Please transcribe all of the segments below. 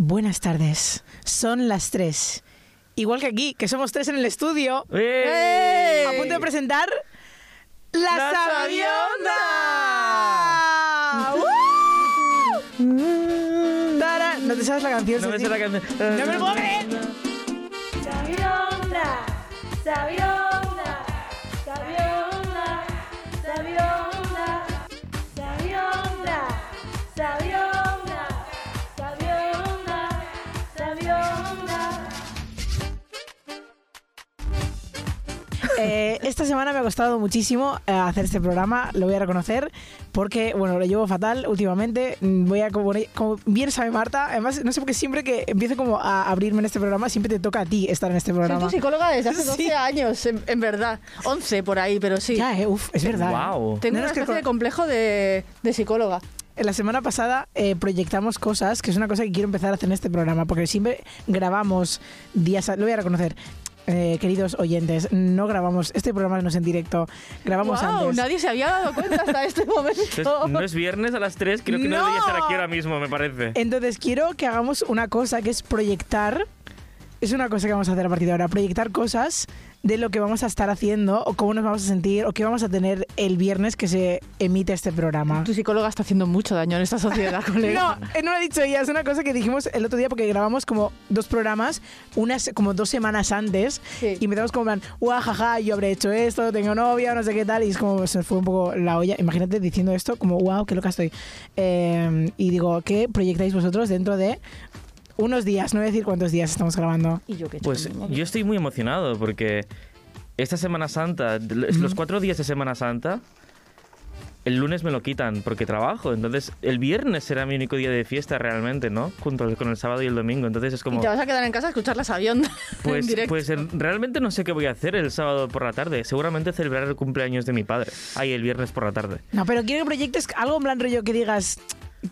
Buenas tardes. Son las tres. Igual que aquí, que somos tres en el estudio. ¡Ey! A punto de presentar. ¡La, ¡La Sabionda! ¡Uh! Tara, ¿No te sabes la canción? No me sé la canción. ¡No me lo puedo creer! Sabionda, sabionda, sabionda, Eh, esta semana me ha costado muchísimo eh, hacer este programa, lo voy a reconocer, porque, bueno, lo llevo fatal últimamente. Mm, Voy a, como, como bien sabe Marta, además, no sé por qué siempre que empiezo como a abrirme en este programa, siempre te toca a ti estar en este Soy programa. tu psicóloga desde hace 12 Sí. años, en, en verdad. 11 por ahí, pero sí. Ya, eh, uf, es verdad. Wow. Tengo No, una que especie de complejo de, de psicóloga. La semana pasada eh, proyectamos cosas, que es una cosa que quiero empezar a hacer en este programa, porque siempre grabamos días, lo voy a reconocer. Eh, queridos oyentes, no grabamos, este programa no es en directo, grabamos Guau, antes. nadie se había dado cuenta hasta este momento. Entonces, no es viernes a las 3, creo que no, ¡No! debería estar aquí ahora mismo, me parece. Entonces quiero que hagamos una cosa que es proyectar. Es una cosa que vamos a hacer a partir de ahora, proyectar cosas de lo que vamos a estar haciendo o cómo nos vamos a sentir o qué vamos a tener el viernes que se emite este programa. Tu psicóloga está haciendo mucho daño en esta sociedad, colega. No, eh, no lo he dicho ella, es una cosa que dijimos el otro día porque grabamos como dos programas, unas como dos semanas antes Sí. y empezamos como plan, "Uah, jaja, yo habré hecho esto, tengo novia, no sé qué tal, y es como se fue un poco la olla. Imagínate diciendo esto como, wow, qué loca estoy. Eh, y digo, ¿qué proyectáis vosotros dentro de unos días? No voy a decir cuántos días estamos grabando. ¿Y yo qué he Pues yo estoy muy emocionado porque esta Semana Santa, los cuatro días de Semana Santa, el lunes me lo quitan porque trabajo. Entonces, el viernes será mi único día de fiesta realmente, ¿no? Junto con el sábado y el domingo. Entonces es Y como. te vas a quedar en casa a escuchar la sabionda Pues, en pues realmente no sé qué voy a hacer el sábado por la tarde. Seguramente celebrar el cumpleaños de mi padre. Ahí el viernes por la tarde. No, pero quiero que proyectes algo en plan rollo que digas,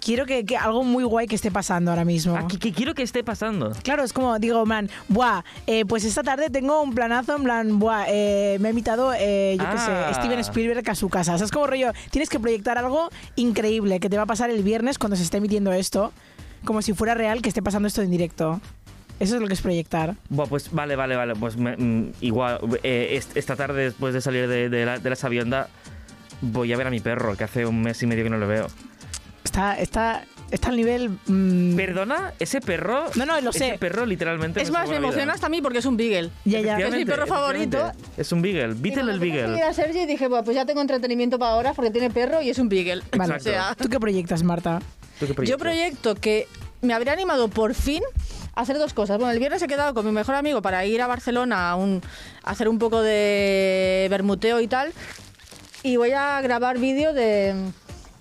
quiero que, que algo muy guay que esté pasando ahora mismo. Ah, que, que quiero que esté pasando. Claro, es como, digo, plan, buah, eh, pues esta tarde tengo un planazo, en plan, buah, eh, me ha invitado, eh, yo qué Ah. sé, Steven Spielberg a su casa. O sea, es como rollo, tienes que proyectar algo increíble que te va a pasar el viernes cuando se esté emitiendo esto, como si fuera real que esté pasando esto en directo. Eso es lo que es proyectar. Buah, pues vale, vale, vale. Pues me- mm, igual, eh, est- esta tarde después de salir de, de la, de la sabionda, voy a ver a mi perro, que hace un mes y medio que no lo veo. Está, está, está al nivel... mm, ¿Perdona? ¿Ese perro? No, no, lo ese sé. perro literalmente Es me más, me emociona hasta a mí porque es un beagle. ya, ya. Es mi perro favorito. Es un beagle. Beatle el beagle. A Sergi y dije, pues ya tengo entretenimiento para ahora porque tiene perro y es un beagle. Vale. O sea, ¿Tú qué proyectas, Marta? ¿Tú qué yo proyectas? proyecto que me habría animado por fin a hacer dos cosas. Bueno, el viernes he quedado con mi mejor amigo para ir a Barcelona a, un- a hacer un poco de bermuteo y tal. Y voy a grabar vídeo de,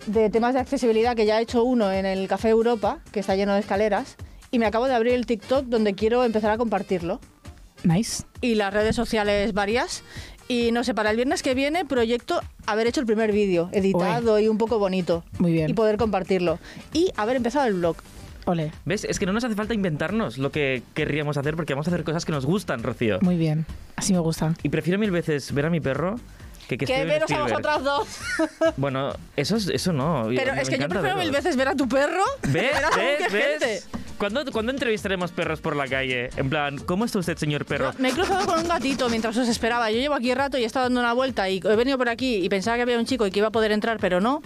de temas de accesibilidad que ya he hecho uno en el Café Europa, que está lleno de escaleras. Y me acabo de abrir el TikTok donde quiero empezar a compartirlo. Nice. y las redes sociales varias. Y no sé, para el viernes que viene proyecto haber hecho el primer vídeo, editado y un poco bonito. Muy bien. Y poder compartirlo. Y haber empezado el blog. Ole. ¿Ves? Es que no nos hace falta inventarnos lo que querríamos hacer porque vamos a hacer cosas que nos gustan, Rocío. Muy bien. Así me gusta. Y prefiero mil veces ver a mi perro que que Que veros a vosotras dos. Bueno, eso, es- eso no. Pero Me es que yo prefiero mil veces ver a tu perro. ¿Ves? que ver a gente. ¿Cuándo, cuándo entrevistaremos perros por la calle? En plan, ¿cómo está usted, señor perro? Me he cruzado con un gatito mientras os esperaba. Yo llevo aquí rato y he estado dando una vuelta y he venido por aquí y pensaba que había un chico y que iba a poder entrar, pero no.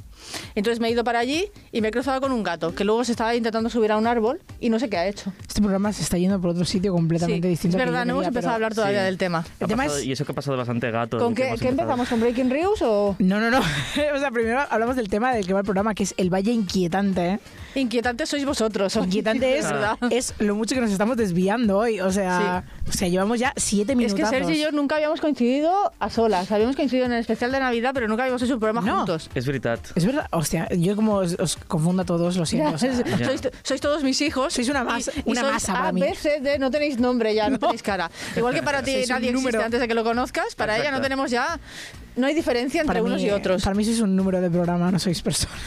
Entonces me he ido para allí y me he cruzado con un gato que luego se estaba intentando subir a un árbol y no sé qué ha hecho. Este programa se está yendo por otro sitio completamente Sí, distinto. es verdad, no hemos empezado a hablar todavía Sí. del tema. El tema pasado- es- Y eso que ha pasado bastante gato. ¿Con qué, qué empezamos? ¿Con Breaking News o...? No, no, no. o sea, primero hablamos del tema del que va el programa, que es el Valle Inquietante. ¿eh? Inquietantes sois vosotros. Inquietante es, ¿verdad? es lo mucho que nos estamos desviando hoy. O sea, o sea llevamos ya siete Es minutos. que Sergio y yo nunca habíamos coincidido a solas. Habíamos coincidido en el especial de Navidad, pero nunca habíamos hecho un programa No. juntos. Es verdad. Es verdad, hostia, yo como os, os confundo a todos, lo siento. Ya, o sea, es- sois, sois todos mis hijos. Sois una masa- una sois masa para mí. No tenéis nombre ya, no, tenéis cara. Igual que para ti Sois nadie número. existe antes de que lo conozcas, para ella no tenemos ya... No hay diferencia entre para unos mí, y otros. Para mí sois un número de programa, no sois personas.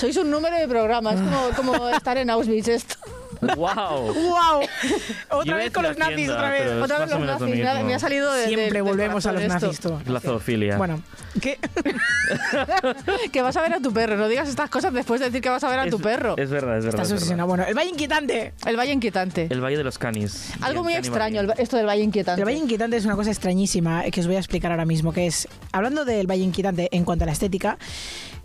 Sois un número de programa, es como, como estar en Auschwitz esto. ¡Wow! ¡Wow! Otra vez con los nazis, otra vez. Otra vez los nazis. Me ha, me ha salido de. Siempre de- volvemos a los nazis. La zoofilia. Bueno, ¿qué? Que vas a ver a tu perro. No digas estas cosas después de decir que vas a ver a Es- tu perro. Es verdad, es verdad. Estás es verdad. Bueno, el Valle Inquietante. El Valle Inquietante. El Valle de los Canis. Algo muy extraño, el- esto del Valle Inquietante. El Valle Inquietante es una cosa extrañísima que os voy a explicar ahora mismo, que es, hablando del Valle Inquietante en cuanto a la estética,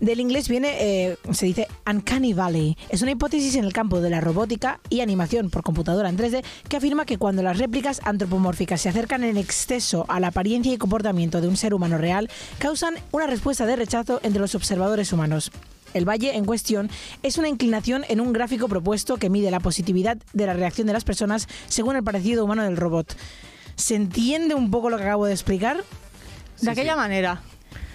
del inglés viene, eh, se dice Uncanny Valley. Es una hipótesis en el campo de la robótica y animación por computadora en 3D que afirma que cuando las réplicas antropomórficas se acercan en exceso a la apariencia y comportamiento de un ser humano real, causan una respuesta de rechazo entre los observadores humanos. El valle en cuestión es una inclinación en un gráfico propuesto que mide la positividad de la reacción de las personas según el parecido humano del robot. ¿Se entiende un poco lo que acabo de explicar? De aquella manera.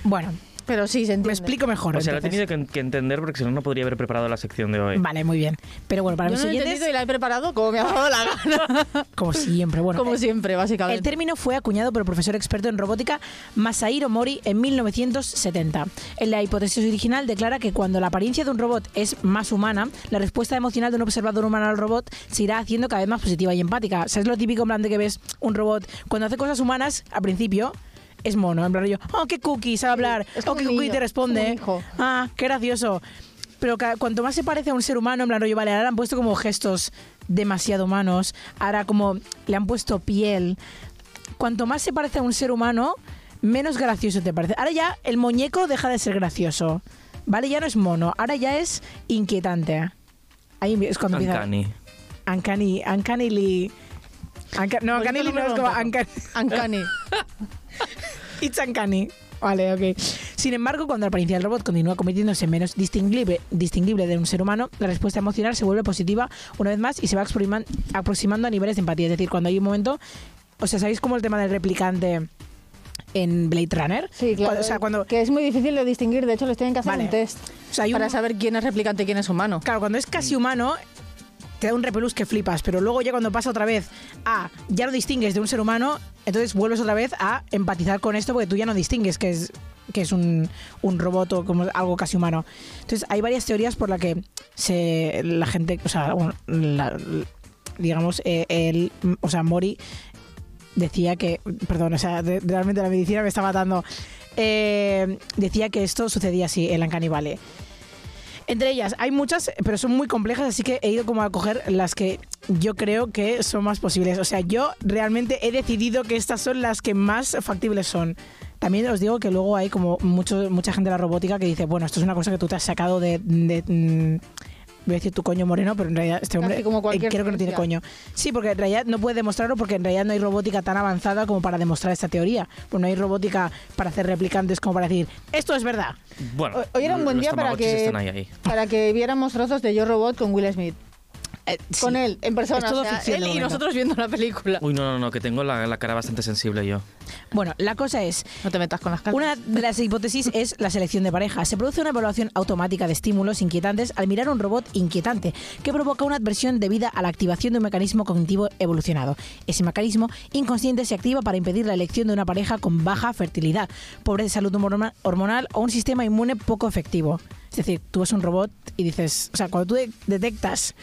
Bueno, Pero sí, se entiende. me explico mejor. O sea, la he tenido que, que entender porque si no, no podría haber preparado la sección de hoy. Vale, muy bien. Pero bueno, para Yo mis no lo he entendido y la he preparado como me ha dado la gana. como siempre, bueno. como eh, siempre, El básicamente. término fue acuñado por el profesor experto en robótica Masahiro Mori en 1970. En la hipótesis original declara que cuando la apariencia de un robot es más humana, la respuesta emocional de un observador humano al robot se irá haciendo cada vez más positiva y empática. O sea, es lo típico en plan de que ves un robot cuando hace cosas humanas, al principio es mono, en plan yo, oh, qué cookie, sabe hablar, es oh, qué cookie niño, te responde, hijo. ah, qué gracioso. Pero cuanto más se parece a un ser humano, en plan rollo, vale, ahora le han puesto como gestos demasiado humanos, ahora como le han puesto piel. Cuanto más se parece a un ser humano, menos gracioso te parece. Ahora ya el muñeco deja de ser gracioso. Vale, ya no es mono, ahora ya es inquietante. Ahí es cuando empieza. Uncanny. Uncanny. Uncannily. Unca- no, Bonito uncannily no es como uncanny. Uncanny. It's uncanny. Vale, ok. Sin embargo, cuando la apariencia del robot continúa convirtiéndose en menos distinguible, distinguible de un ser humano, la respuesta emocional se vuelve positiva una vez más y se va aproximan- aproximando a niveles de empatía. Es decir, cuando hay un momento. O sea, ¿sabéis cómo el tema del replicante en Blade Runner? Sí, claro. Cuando- o sea, cuando. Que es muy difícil de distinguir. De hecho, les tienen que hacer Vale. un test o sea, hay un- para saber quién es replicante y quién es humano. Claro, cuando es casi humano, te da un repelús que flipas, pero luego ya cuando pasa otra vez a ya no distingues de un ser humano, entonces vuelves otra vez a empatizar con esto porque tú ya no distingues que es que es un, un robot o como algo casi humano. Entonces hay varias teorías por las que se la gente, o sea, la- digamos, eh, el, o sea, Mori decía que, perdón, o sea, realmente la medicina me está matando. Eh, decía que esto sucedía así en Uncanny Valley. Entre ellas hay muchas, pero son muy complejas, así que he ido como a coger las que yo creo que son más posibles. O sea, yo realmente he decidido que estas son las que más factibles son. También os digo que luego hay como mucho, mucha gente de la robótica que dice, bueno, esto es una cosa que tú te has sacado de... de, mm, voy a decir tu coño moreno, pero en realidad este hombre como eh, creo que no tiene coño. Sí, porque en realidad no puede demostrarlo porque en realidad no hay robótica tan avanzada como para demostrar esta teoría. Pues no hay robótica para hacer replicantes como para decir, esto es verdad. Bueno, Hoy- era un buen día para que, están ahí, ahí. para que viéramos trozos de Yo Robot con Will Smith. Eh, Con sí. él, en persona. Es todo o sea, ficción él y nosotros viendo la película. Uy, no, no, no, que tengo la, la cara bastante sensible yo. Bueno, la cosa es, No te metas con las caras. Una de las hipótesis es la selección de pareja. Se produce una evaluación automática de estímulos inquietantes al mirar un robot inquietante, que provoca una adversión debida a la activación de un mecanismo cognitivo evolucionado. Ese mecanismo inconsciente se activa para impedir la elección de una pareja con baja fertilidad, pobre de salud hormona- hormonal o un sistema inmune poco efectivo. Es decir, tú ves un robot y dices, o sea, cuando tú de- detectas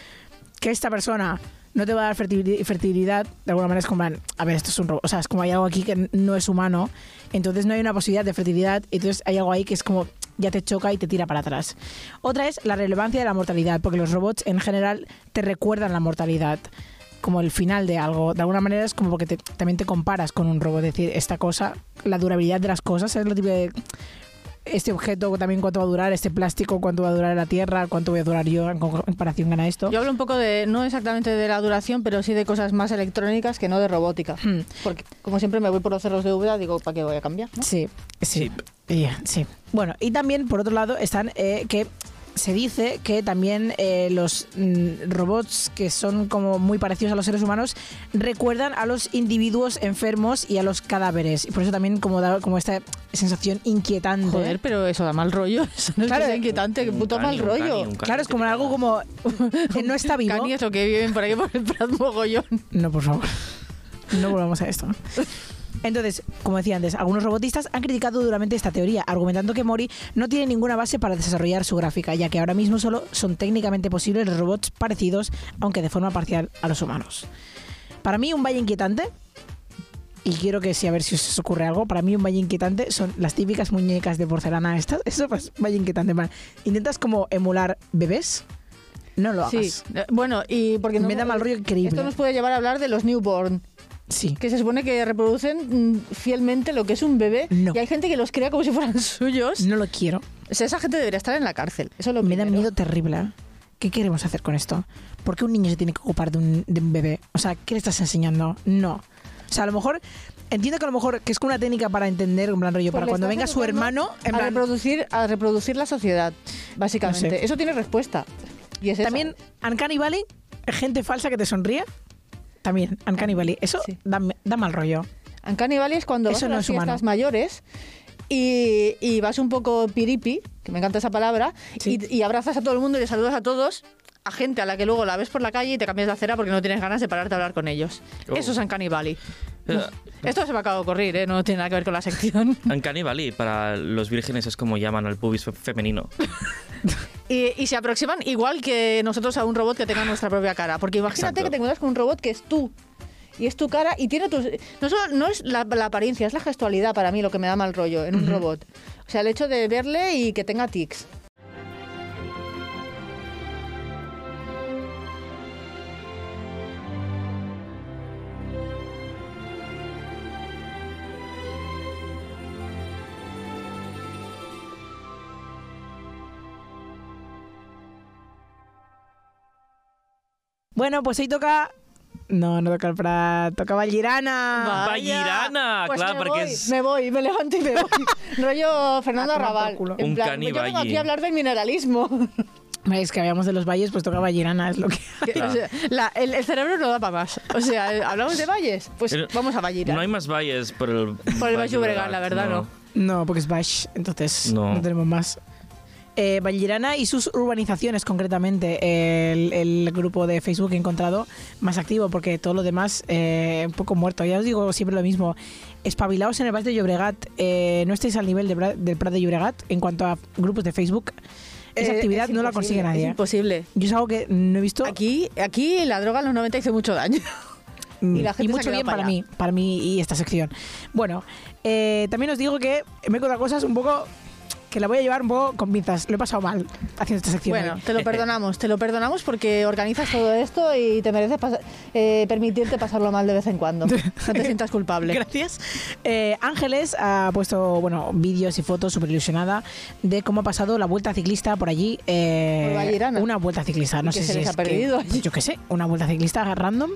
que esta persona no te va a dar fertili- fertilidad, de alguna manera es como, a ver, esto es un robot, o sea, es como hay algo aquí que no es humano, entonces no hay una posibilidad de fertilidad, entonces hay algo ahí que es como ya te choca y te tira para atrás. Otra es la relevancia de la mortalidad, porque los robots en general te recuerdan la mortalidad como el final de algo. De alguna manera es como porque también te comparas con un robot, es decir, esta cosa, la durabilidad de las cosas, es lo tipo de este objeto también cuánto va a durar, este plástico cuánto va a durar la Tierra, cuánto voy a durar yo en co- comparación con esto. Yo hablo un poco de, no exactamente de la duración, pero sí de cosas más electrónicas que no de robótica. Hmm. Porque, como siempre, me voy por los cerros de Úbeda, digo, ¿para qué voy a cambiar? no? Sí, sí. Sí. Bueno, y también, por otro lado, están eh, que se dice que también eh, los mm, robots que son como muy parecidos a los seres humanos recuerdan a los individuos enfermos y a los cadáveres. Y por eso también como da como esta sensación inquietante. Joder, pero eso da mal rollo. Eso no es Claro, que sea inquietante, que Un puto cani, mal un rollo. cani, un cani Claro, es como algo como que no está vivo. Cani es lo que viven por ahí por el Prat mogollón. No, por favor. No volvamos a esto. Entonces, como decía antes, algunos robotistas han criticado duramente esta teoría, argumentando que Mori no tiene ninguna base para desarrollar su gráfica, ya que ahora mismo solo son técnicamente posibles los robots parecidos, aunque de forma parcial, a los humanos. Para mí, un valle inquietante, y quiero que sí, a ver si os ocurre algo, para mí un valle inquietante son las típicas muñecas de porcelana estas. Eso pues, valle inquietante. Intentas como emular bebés, no lo Sí, hagas. eh, bueno, y porque Me da mal rollo increíble. Esto nos puede llevar a hablar de los newborn, Sí. que se supone que reproducen mm, fielmente lo que es un bebé No. y hay gente que los crea como si fueran suyos. No lo quiero. O sea, esa gente debería estar en la cárcel. Eso es lo Me da primero. miedo terrible. ¿Qué queremos hacer con esto? ¿Por qué un niño se tiene que ocupar de un, de un bebé? O sea, ¿qué le estás enseñando? No. O sea, a lo mejor, entiendo que a lo mejor que es como una técnica para entender, en plan rollo, para Pues le cuando venga su hermano, en a plan, reproducir a reproducir la sociedad, básicamente. No sé. Eso tiene respuesta. Y es también Uncanny Valley, gente falsa que te sonríe, también Uncanny Valley. Eso Sí. da, da mal rollo. Uncanny Valley es cuando Eso vas a no las es humano. fiestas mayores y, y vas un poco piripi, que me encanta esa palabra, Sí. y, y abrazas a todo el mundo y le saludas a todos, a gente a la que luego la ves por la calle y te cambias de acera porque no tienes ganas de pararte a hablar con ellos. Oh. Eso es Uncanny Valley. Eh, Esto se me acaba de ocurrir, ¿eh? no tiene nada que ver con la sección. Uncanny Valley para los vírgenes es como llaman al pubis fe- femenino. Y, y se aproximan igual que nosotros a un robot que tenga nuestra propia cara. Porque imagínate Exacto. que te encuentras con un robot que es tú. Y es tu cara y tiene tus... No, solo, no es la, la apariencia, es la gestualidad para mí lo que me da mal rollo en un robot. O sea, el hecho de verle y que tenga tics. Bueno, pues hoy toca... No, no toca el Prat, toca Vallirana. Vallirana, Pues claro, me porque voy, es- Me voy, me levanto y me voy. Rollo Fernando Arrabal. En Un plan, yo vengo aquí a hablar del mineralismo. Es que habíamos de los valles, pues toca Vallirana, es lo que... Que, o sea, la- el, el cerebro no da para más. O sea, eh, hablamos de valles, pues El- vamos a Vallirana. No hay más valles por el Por el Valle Llobregat, la verdad, no. No, porque es Bash, entonces no, No. tenemos más. Eh, Vallirana y sus urbanizaciones, concretamente, el, el grupo de Facebook que he encontrado más activo, porque todo lo demás eh, un poco muerto. Ya os digo siempre lo mismo. Espabilaos en el Valle de Llobregat, eh, no estáis al nivel de Bra- del Prat de Llobregat en cuanto a grupos de Facebook. Esa Eh, actividad es no la consigue Es nadie. imposible. Yo es algo que no he visto Aquí, aquí la droga en los 90 hizo mucho daño. Mm, Y la gente ha mucho bien para para allá. mí, para mí y esta sección. Bueno, eh, también os digo que me he encontrado cosas un poco que la voy a llevar un poco con pinzas. Lo he pasado mal haciendo esta sección. Bueno, hoy. te lo perdonamos, te lo perdonamos porque organizas todo esto y te mereces pas- eh, permitirte pasarlo mal de vez en cuando. No te sientas culpable. Gracias. Eh, Ángeles ha puesto bueno vídeos y fotos súper ilusionada de cómo ha pasado la vuelta ciclista por allí. eh, Por una vuelta ciclista, no ¿Y qué sé se si les es ha perdido que- yo qué sé, una vuelta ciclista random.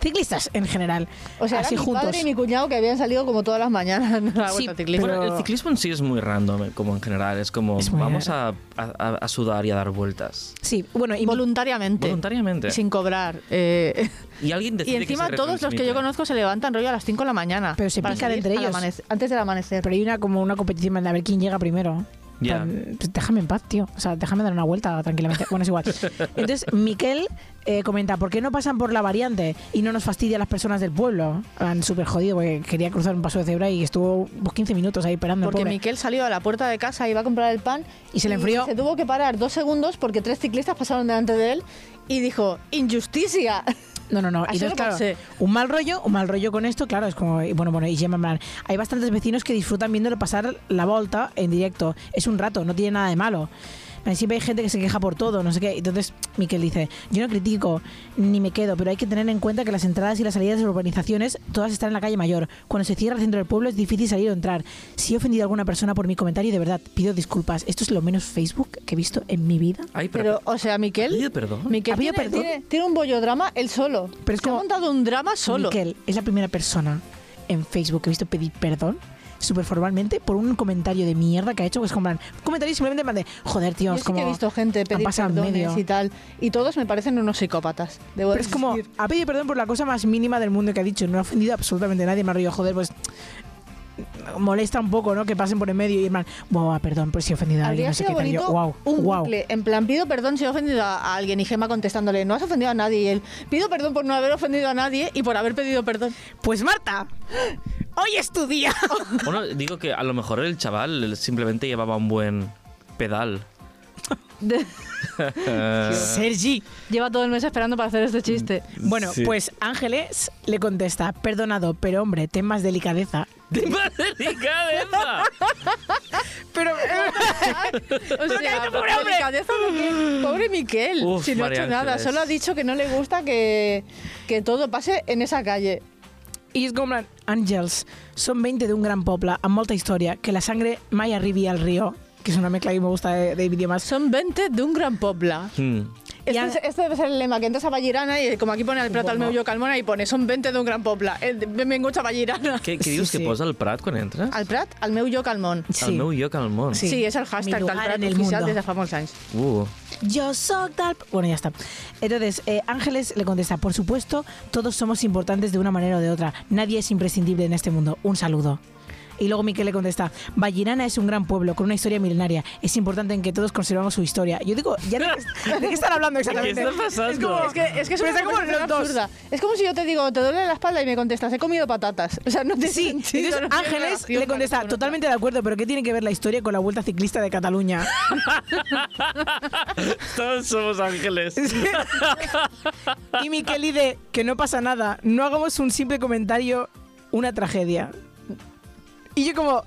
Ciclistas en general. O sea, así mi juntos. padre y mi cuñado que habían salido como todas las mañanas la Sí, vuelta ciclista. pero- Bueno, el ciclismo en sí es muy random, eh, como en general. Es como, Es vamos a, a- a sudar y a dar vueltas. Sí, bueno, y Voluntariamente. Voluntariamente. Sin cobrar. eh, Y alguien y encima que se todos los que yo conozco se levantan rollo a las 5 de la mañana. Pero se pican entre ellos. antes del amanecer. Pero hay una como una competición de a ver quién llega primero. Plan, pues déjame en paz, tío. O sea, déjame dar una vuelta tranquilamente. Bueno, es igual. Entonces, Miquel eh, comenta, ¿por qué no pasan por la variante y no nos fastidia a las personas del pueblo? Han súper jodido porque quería cruzar un paso de cebra y estuvo pues, 15 minutos ahí esperando. el Porque pobre. Miquel salió a la puerta de casa, iba a comprar el pan Y se le enfrió. Se tuvo que parar dos segundos porque tres ciclistas pasaron delante de él y dijo, injusticia. No, no, no. Y entonces, claro, un mal rollo, un mal rollo con esto, claro, es como, bueno, bueno, y Gemma, plan, hay bastantes vecinos que disfrutan viéndole pasar la volta en directo. Es un rato, no tiene nada de malo. Siempre hay gente que se queja por todo, no sé qué. Entonces, Miquel dice, yo no critico ni me quedo, pero hay que tener en cuenta que las entradas y las salidas de las urbanizaciones todas están en la calle mayor. Cuando se cierra el centro del pueblo es difícil salir o entrar. Si he ofendido a alguna persona por mi comentario, de verdad, pido disculpas. Esto es lo menos Facebook que he visto en mi vida. Ay, pero, Pero, o sea, Miquel... Pide perdón. Miquel ¿Ha pedido tiene, perdón? tiene- tiene un bollodrama él solo. Pero es Se ha como- montado un drama solo. Miquel es la primera persona en Facebook que he visto pedir perdón súper formalmente por un comentario de mierda que ha hecho, que es como un comentario simplemente de, joder, tío, Yo es sí como... que he visto gente pedir perdones medio. y tal, y todos me parecen unos psicópatas. Debo Pero es como, decir. ha pedido perdón por la cosa más mínima del mundo que ha dicho, no ha ofendido absolutamente a nadie, me ha reído, joder, pues molesta un poco, ¿no? Que pasen por en medio y en plan, wow, perdón, pues si he ofendido a alguien, no sé qué tal. Yo, wow, un wow. bucle, en plan, pido perdón si he ofendido a a alguien y Gema contestándole, no has ofendido a nadie y él, pido perdón por no haber ofendido a nadie y por haber pedido perdón. Pues Marta, hoy es tu día. Bueno, digo que a lo mejor el chaval simplemente llevaba un buen pedal. De- Sergi. Lleva todo el mes esperando para hacer este chiste. Bueno, Sí. pues Ángeles le contesta, perdonado, pero hombre, ten más delicadeza. ¡De más delicadeza! Pero... O sea, pobre hombre. delicadeza, porque- pobre Miquel. Uf, si no ha María hecho nada, Ángeles. solo ha dicho que no le gusta que, que todo pase en esa calle. I és com, Àngels, són 20 d'un gran poble amb molta història, que la sangre mai arribi al río, que és una mezcla que me gusta de, de idiomas. Son 20 de un gran pobla. Hmm. Este, es- este debe ser el lema, que entras a Vallirana y como aquí pone el Prat al meu lloc al Mona y pone son 20 de un gran pobla. Eh, Benvinguts a Vallirana. Què, què Sí, dius sí. que posa el Prat quan entres? Al Prat, al meu lloc al món. El meu lloc al món. Sí. Sí, és el hashtag del Prat en el oficial mundo. des de fa molts anys. Uh. Yo soy tal... Bueno, ya está. Entonces, eh, Ángeles le contesta, por supuesto, todos somos importantes de una manera o de otra. Nadie es imprescindible en este mundo. Un saludo. Y luego Miquel le contesta, Vallirana es un gran pueblo con una historia milenaria. Es importante en que todos conservamos su historia. Yo digo, ¿ya de qué, de qué están hablando exactamente? está pasando? Es como, Es que, es que es Pero una está como conversación los dos. absurda. Es como si yo te digo, te duele la espalda y me contestas, he comido patatas. O sea, no tiene Sí, entonces no Ángeles le contesta, totalmente de acuerdo, pero ¿qué tiene que ver la historia con la Vuelta Ciclista de Cataluña? Todos somos ángeles. y Miquel dice que no pasa nada, no hagamos un simple comentario, una tragedia. Y yo como,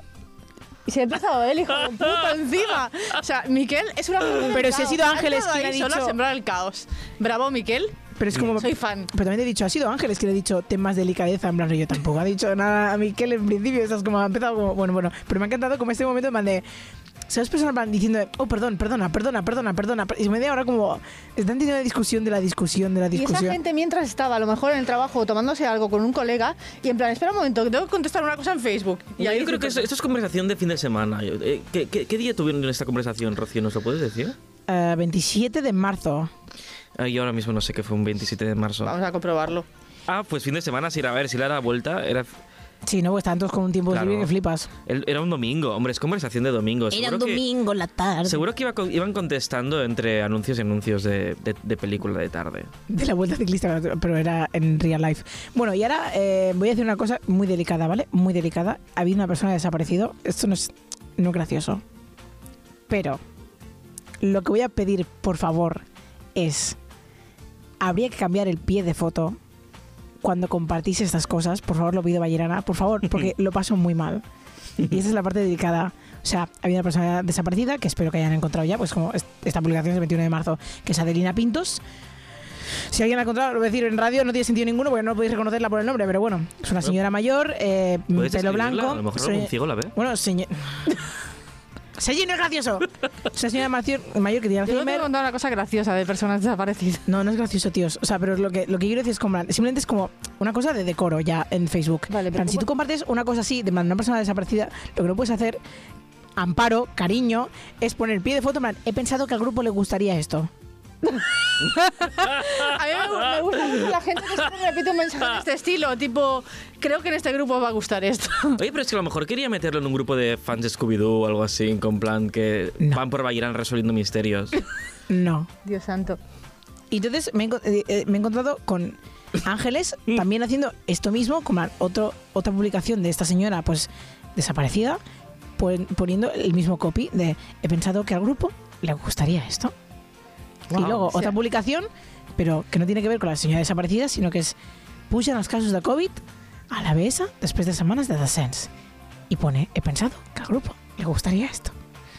Y se ha empezado él, hijo de puta, encima. O sea, Miquel es una del Pero si ha caos. sido Ángeles entrado quien ha ahí solo dicho- a sembrar el caos. Bravo, Miquel. pero es como... Soy fan. Pero también te he dicho, ha sido Ángeles que le he dicho temas delicadeza, en plan, yo tampoco ha dicho nada a Miquel en principio, estás como, ha empezado como, bueno, bueno, pero me ha encantado como este momento en plan de, ¿sabes? Personas en plan diciendo, oh, perdón, perdona, perdona, perdona, perdona, y se me da ahora como, están teniendo una discusión de la discusión de la Y esa discusión. gente mientras estaba a lo mejor en el trabajo tomándose algo con un colega y en plan, espera un momento, que tengo que contestar una cosa en Facebook. Y Yo ahí creo que esto, esto es conversación de fin de semana. Yo- eh, ¿Qué, qué, qué día tuvieron esta conversación, Rocío? ¿Nos lo puedes decir? Eh, 27 de marzo. Ah, yo ahora mismo no sé qué fue un 27 de marzo. Vamos a comprobarlo. Ah, pues fin de semana, sí, a ver, si le da vuelta, era, Sí, no, pues estaban todos con un tiempo Claro. libre que flipas. el- era un domingo. Hombre, es conversación de domingo. Seguro que- en la tarde. Seguro que iba iban contestando entre anuncios y anuncios de, de- de película de tarde. De la vuelta ciclista, pero era en real life. Bueno, y ahora eh, voy a decir una cosa muy delicada, ¿vale? Muy delicada. Ha habido una persona desaparecido. Esto no es, no es gracioso. Pero lo que voy a pedir, por favor, es... Habría que cambiar el pie de foto cuando compartís estas cosas. Por favor, lo pido, Vallerana. Por favor, porque lo paso muy mal. Y esa es la parte delicada. O sea, ha habido una persona desaparecida que espero que hayan encontrado ya, pues como es- esta publicación es del 21 de marzo, que es Adelina Pintos. Si alguien la ha encontrado, lo voy a decir en radio, no tiene sentido ninguno porque no podéis reconocerla por el nombre, pero bueno, es una señora mayor, eh, ¿Puedes pelo blanco. A lo mejor soy- algún ciego la ve. Bueno, señor. Sergi, no es gracioso. Es una señora mayor, mayor que tiene Yo te voy a Alzheimer. contar una cosa graciosa de personas desaparecidas. No, no es gracioso, tíos. O sea, pero lo que, lo que quiero decir es como, simplemente es como una cosa de decoro ya en Facebook. Vale, pero si ¿cómo- tú compartes una cosa así de una persona desaparecida, lo que no puedes hacer, amparo, cariño, es poner pie de foto. En plan, he pensado que al grupo le gustaría esto. A mí me, me gusta mucho la gente que siempre repite un mensaje de este estilo, tipo, creo que en este grupo va a gustar esto. Oye, pero es que a lo mejor quería meterlo en un grupo de fans de Scooby-Doo o algo así, con plan que No. van por Bayern resolviendo misterios. No. Dios santo. Y entonces me he, eh, eh, me he encontrado con Ángeles también haciendo esto mismo, como otro, otra publicación de esta señora pues desaparecida, pon- poniendo el mismo copy de he pensado que al grupo le gustaría esto. Y luego O sea- otra publicación, pero que no tiene que ver con la señora desaparecida, sino que es pujan els casos de Covid a la BS després de setmanes de descens. Y pone, he pensado que al grupo le gustaría esto.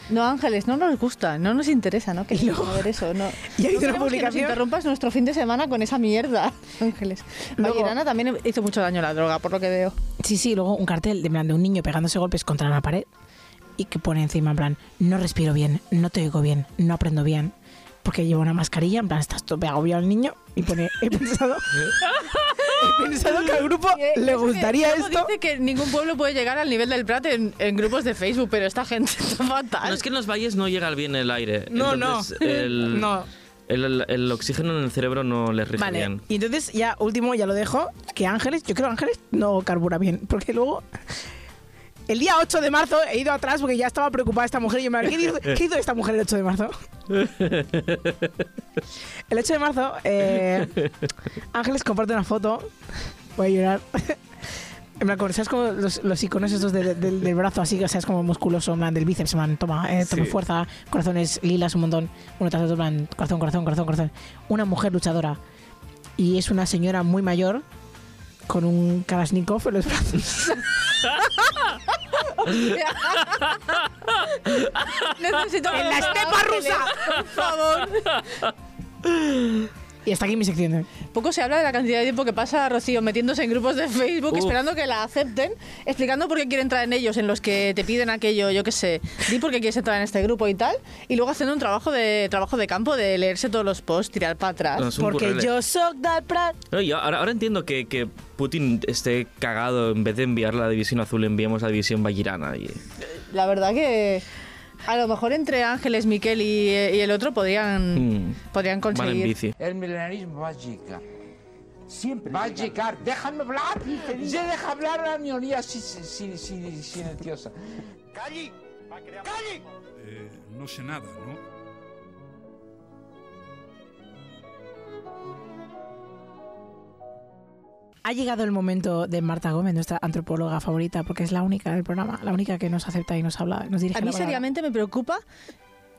No, Ángeles, no nos gusta, no nos interesa, ¿no? Que Y luego- ver eso, no. Y ha habido una no queremos que nos publicación- interrumpas nuestro fin de semana con esa mierda, Ángeles. Vallerana también hizo mucho daño la droga, por lo que veo. Sí, sí, luego un cartel de, plan, de un niño pegándose golpes contra la pared y que pone encima en plan, no respiro bien, no te oigo bien, no aprendo bien, porque lleva una mascarilla, en plan, estás todo agobiado el niño y pone, he pensado, he pensado que al grupo le que gustaría luego esto. Dice que ningún pueblo puede llegar al nivel del Prat en, en grupos de Facebook, pero esta gente está fatal. No, es que en los valles no llega bien el aire. No, entonces no. El, No. El, el- el oxígeno en el cerebro no les rige Vale, bien. y entonces ya último, ya lo dejo, que Ángeles, yo creo que Ángeles no carbura bien, porque luego... El día 8 de marzo he ido atrás porque ya estaba preocupada esta mujer y yo me ¿qué hizo, qué hizo esta mujer el 8 de marzo? El 8 de marzo, eh, Ángeles comparte una foto, voy a llorar, En plan, como, ¿sabes como los, los iconos estos de- de- del brazo así, o sea, es como musculoso, en plan, del bíceps, en plan, toma, eh, toma Sí. fuerza, corazones lilas un montón, uno tras otro, en plan, corazón, corazón, corazón, corazón. Una mujer luchadora. Y es una señora muy mayor con un Kalashnikov en los brazos. Necesito ¡En la estepa rusa! Por favor. Y hasta aquí mi sección. ¿eh? Poco se habla de la cantidad de tiempo que pasa Rocío metiéndose en grupos de Facebook Uf. esperando que la acepten, explicando por qué quiere entrar en ellos, en los que te piden aquello, yo qué sé, di por qué quieres entrar en este grupo y tal, y luego haciendo un trabajo de trabajo de campo de leerse todos los posts, tirar para atrás. No, Porque currele. yo soy del Prat. No, ahora, ahora entiendo que, que Putin esté cagado. En vez de enviar la división azul, enviamos la división Bagirana. Y... La verdad que a lo mejor entre Ángeles, Miquel y, y el otro podrían, Mm. podrían Van en conseguir. bici. El milenarismo va a llegar. Siempre va a llegar. Déjame hablar. Ya deja hablar a la minoría si- si- si- si- silenciosa. Eh, no sé nada, ¿no? Ha llegado el momento de Marta Gómez, nuestra antropóloga favorita, porque es la única del programa, la única que nos acepta y nos habla, nos dirige A mí seriamente me preocupa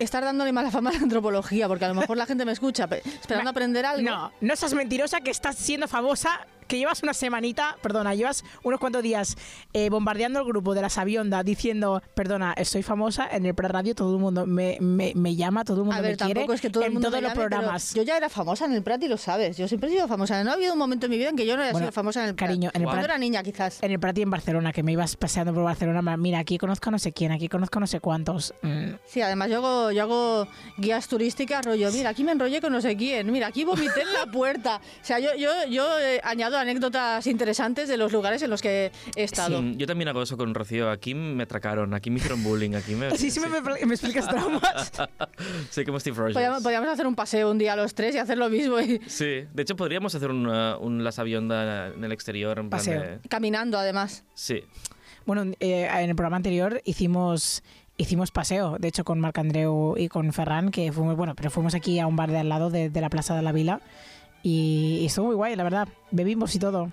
estar dándole mala fama a la antropología, porque a lo mejor la gente me escucha pe- esperando aprender algo. No, no seas mentirosa que estás siendo famosa, que llevas una semanita, perdona, llevas unos cuantos días eh, bombardeando el grupo de la Sabionda diciendo, perdona, estoy famosa en el pre-radio, todo el mundo me, me, me llama, todo el mundo A ver, me quiere tampoco es que todo el en mundo todos los programas. Yo ya era famosa en el Prat y lo sabes. Yo siempre he sido famosa. No ha habido un momento en mi vida en que yo no haya Bueno, sido famosa en el Prat. cariño, en el era niña, quizás. En el Prat y en Barcelona, que me ibas paseando por Barcelona, mira, aquí conozco a no sé quién, aquí conozco a no sé cuántos. Mm, Sí, además yo hago, yo hago guías turísticas, rollo, mira, aquí me enrollé con no sé quién, mira, aquí vomité en la puerta. O sea, yo, yo, yo eh, añado anécdotas interesantes de los lugares en los que he estado. Sí, yo también hago eso con Rocío. Aquí me atracaron, aquí me hicieron bullying, aquí me... Así siempre me, me explicas traumas. Soy como Steve Rogers. Podríamos, podríamos hacer un paseo un día a los tres y hacer lo mismo y- Sí, de hecho podríamos hacer una, un Las Avionda en el exterior. En plan Paseo. de- caminando, además. Sí. Bueno, eh, en el programa anterior hicimos hicimos paseo, de hecho con Marc Andreu y con Ferran, que fuimos, bueno, pero fuimos aquí a un bar de al lado de, de la Plaza de la Vila y, y estuvo muy guay, la verdad. Bebimos y todo.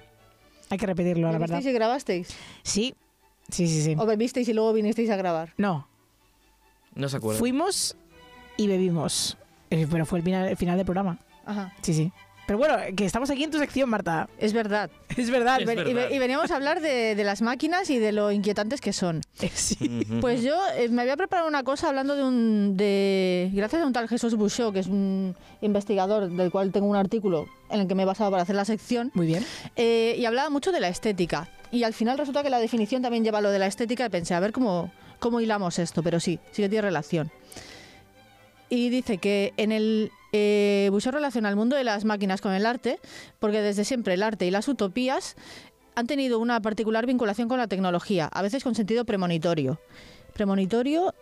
Hay que repetirlo, la verdad. ¿Bebisteis y grabasteis? Sí, sí, sí, sí. ¿O bebisteis y luego vinisteis a grabar? No, No se acuerda. fuimos y bebimos, Eh, pero fue el final, el final del programa. Ajá. Sí, sí. Pero bueno, que estamos aquí en tu sección, Marta. Es verdad. Es verdad. Es Ven- y, verdad. ve- y veníamos a hablar de, de las máquinas y de lo inquietantes que son. Sí. Pues yo eh, me había preparado una cosa hablando de un. De, gracias a un tal Jesús Bouchot, que es un investigador del cual tengo un artículo en el que me he basado para hacer la sección, Muy bien. eh, y hablaba mucho de la estética. Y al final resulta que la definición también lleva lo de la estética y pensé, a ver cómo, cómo hilamos esto, pero sí, sí que tiene relación. Y dice que en el eh, Bouchot relaciona el mundo de las máquinas con el arte, porque desde siempre el arte y las utopías han tenido una particular vinculación con la tecnología, a veces con sentido premonitorio. Premonitorio.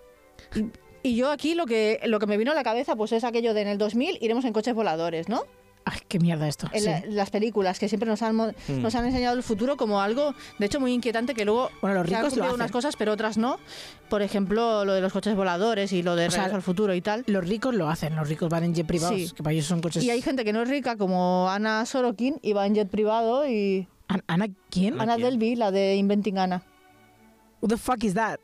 Y, y yo aquí lo que, lo que me vino a la cabeza pues es aquello de en el 2000 iremos en coches voladores, ¿no? Ay, qué mierda esto. En Sí. la- las películas que siempre nos han, mo- Mm. nos han enseñado el futuro como algo, de hecho, muy inquietante que luego Bueno, los se han ricos lo cumplido unas cosas, pero otras no. Por ejemplo, lo de los coches voladores y lo de Regreso al futuro y tal. Los ricos lo hacen, los ricos van en jet privados, Sí. que para ellos son coches... Y hay gente que no es rica, como Ana Sorokin, y va en jet privado, y An- ¿Ana quién? Ana Ana quién? Delvey, la de Inventing Anna. Who the fuck is that?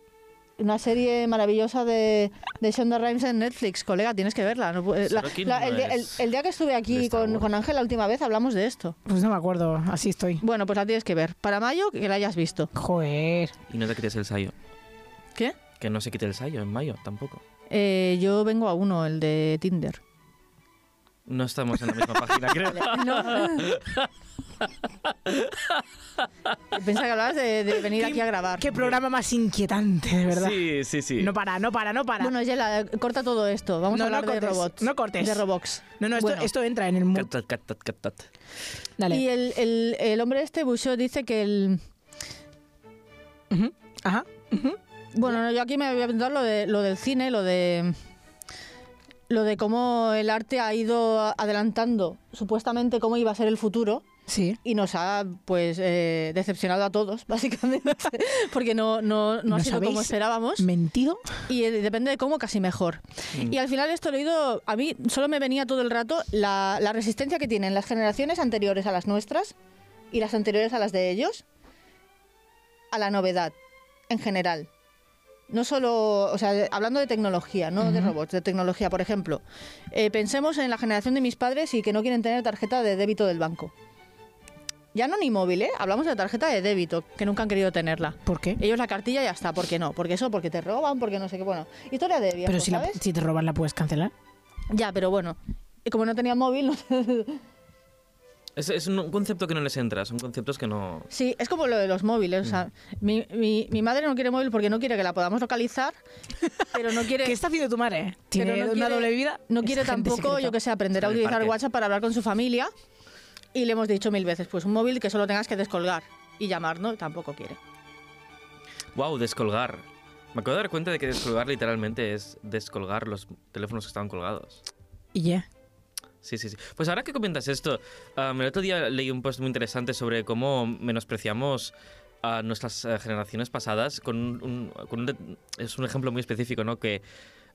Una serie maravillosa de, de Shonda Rhimes en Netflix. Colega, tienes que verla. No la- la- no el, día- el- es el día que estuve aquí con, con Ángel la última vez hablamos de esto. Pues no me acuerdo, así estoy. Bueno, pues la tienes que ver. Para mayo, que la hayas visto. Joder. Y no te quites el sayo. ¿Qué? Que no se quite el sayo en mayo tampoco. Eh, yo vengo a uno, el de Tinder. No estamos en la misma página, creo. No. Pensaba que hablabas de, de venir aquí a grabar. Qué programa más inquietante, de verdad. Sí, sí, sí. No para, no para, no para. Bueno, Yela, corta todo esto. Vamos No, a no hablar de cortes, robots. no cortes. De robots. no, no, esto, Bueno. esto entra en el mood. Cat, cat, cat, cat, cat. Dale. Y el, el- el hombre este, Bouchot, dice que el... Ujú, Ajá. ujú. Bueno, no, yo aquí me voy a preguntar lo, de, lo del cine, lo de... Lo de cómo el arte ha ido adelantando supuestamente cómo iba a ser el futuro Sí. y nos ha pues eh, decepcionado a todos, básicamente, porque no, no, no ha ¿Nos sido como esperábamos. ¿Mentido? Y eh, depende de cómo, casi mejor. Y al final esto lo he oído, a mí solo me venía todo el rato la, la resistencia que tienen las generaciones anteriores a las nuestras y las anteriores a las de ellos. a la novedad, en general. No solo, o sea, hablando de tecnología, no de robots, de tecnología. Por ejemplo, eh, pensemos en la generación de mis padres y que no quieren tener tarjeta de débito del banco. Ya no ni móvil, ¿eh? Hablamos de tarjeta de débito, que nunca han querido tenerla. ¿Por qué? Ellos la cartilla ya está, ¿por qué no? Porque eso, porque te roban, porque no sé qué, bueno. Historia de viejo, Pero si, la- si te roban la puedes cancelar. Ya, pero bueno. Y como no tenía móvil, no Es, es un concepto que no les entra, son conceptos que no... Sí, es como lo de los móviles. O sea, mi, mi- mi madre no quiere móvil porque no quiere que la podamos localizar, pero no quiere... ¿Qué está haciendo tu madre? ¿Tiene pero no una quiere- doble vida? No quiere tampoco, secreta. yo que sé, aprender a utilizar parque. WhatsApp para hablar con su familia. Y le hemos dicho mil veces, pues un móvil que solo tengas que descolgar y llamar, ¿no? Tampoco quiere. Wow, descolgar. Me acabo de dar cuenta de que descolgar literalmente es descolgar los teléfonos que estaban colgados. Y ya. Sí, sí, sí. Pues ahora que comentas esto, el otro día leí un post muy interesante sobre cómo menospreciamos a nuestras eh, generaciones pasadas con un, es un ejemplo muy específico, ¿no? Que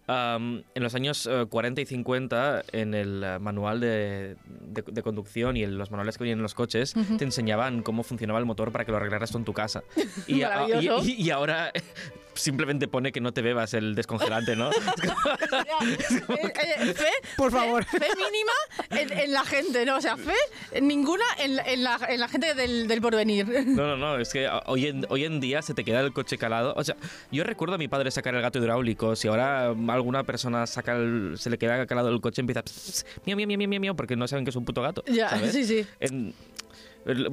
um, en los años eh, 40 y 50 en el eh, manual de, de- de conducción y en los manuales que venían en los coches te enseñaban cómo funcionaba el motor para que lo arreglaras tú en tu casa. Y, a- y- y- y ahora simplemente pone que no te bebas el descongelante, ¿no? Eh, eh, fe, Por fe- favor. Fe mínima en, en la gente, ¿no? O sea, fe ninguna en, la- en la, en la gente del, del porvenir. No, no, no, es que a- hoy en, hoy en día se te queda el coche calado. O sea, yo recuerdo a mi padre sacar el gato hidráulico. Si ahora alguna persona saca el- se le queda calado el coche, empieza pss, miau, miau, miau, miau, miau, porque no saben que es un puto gato. Ya, ¿sabes? sí, sí. En-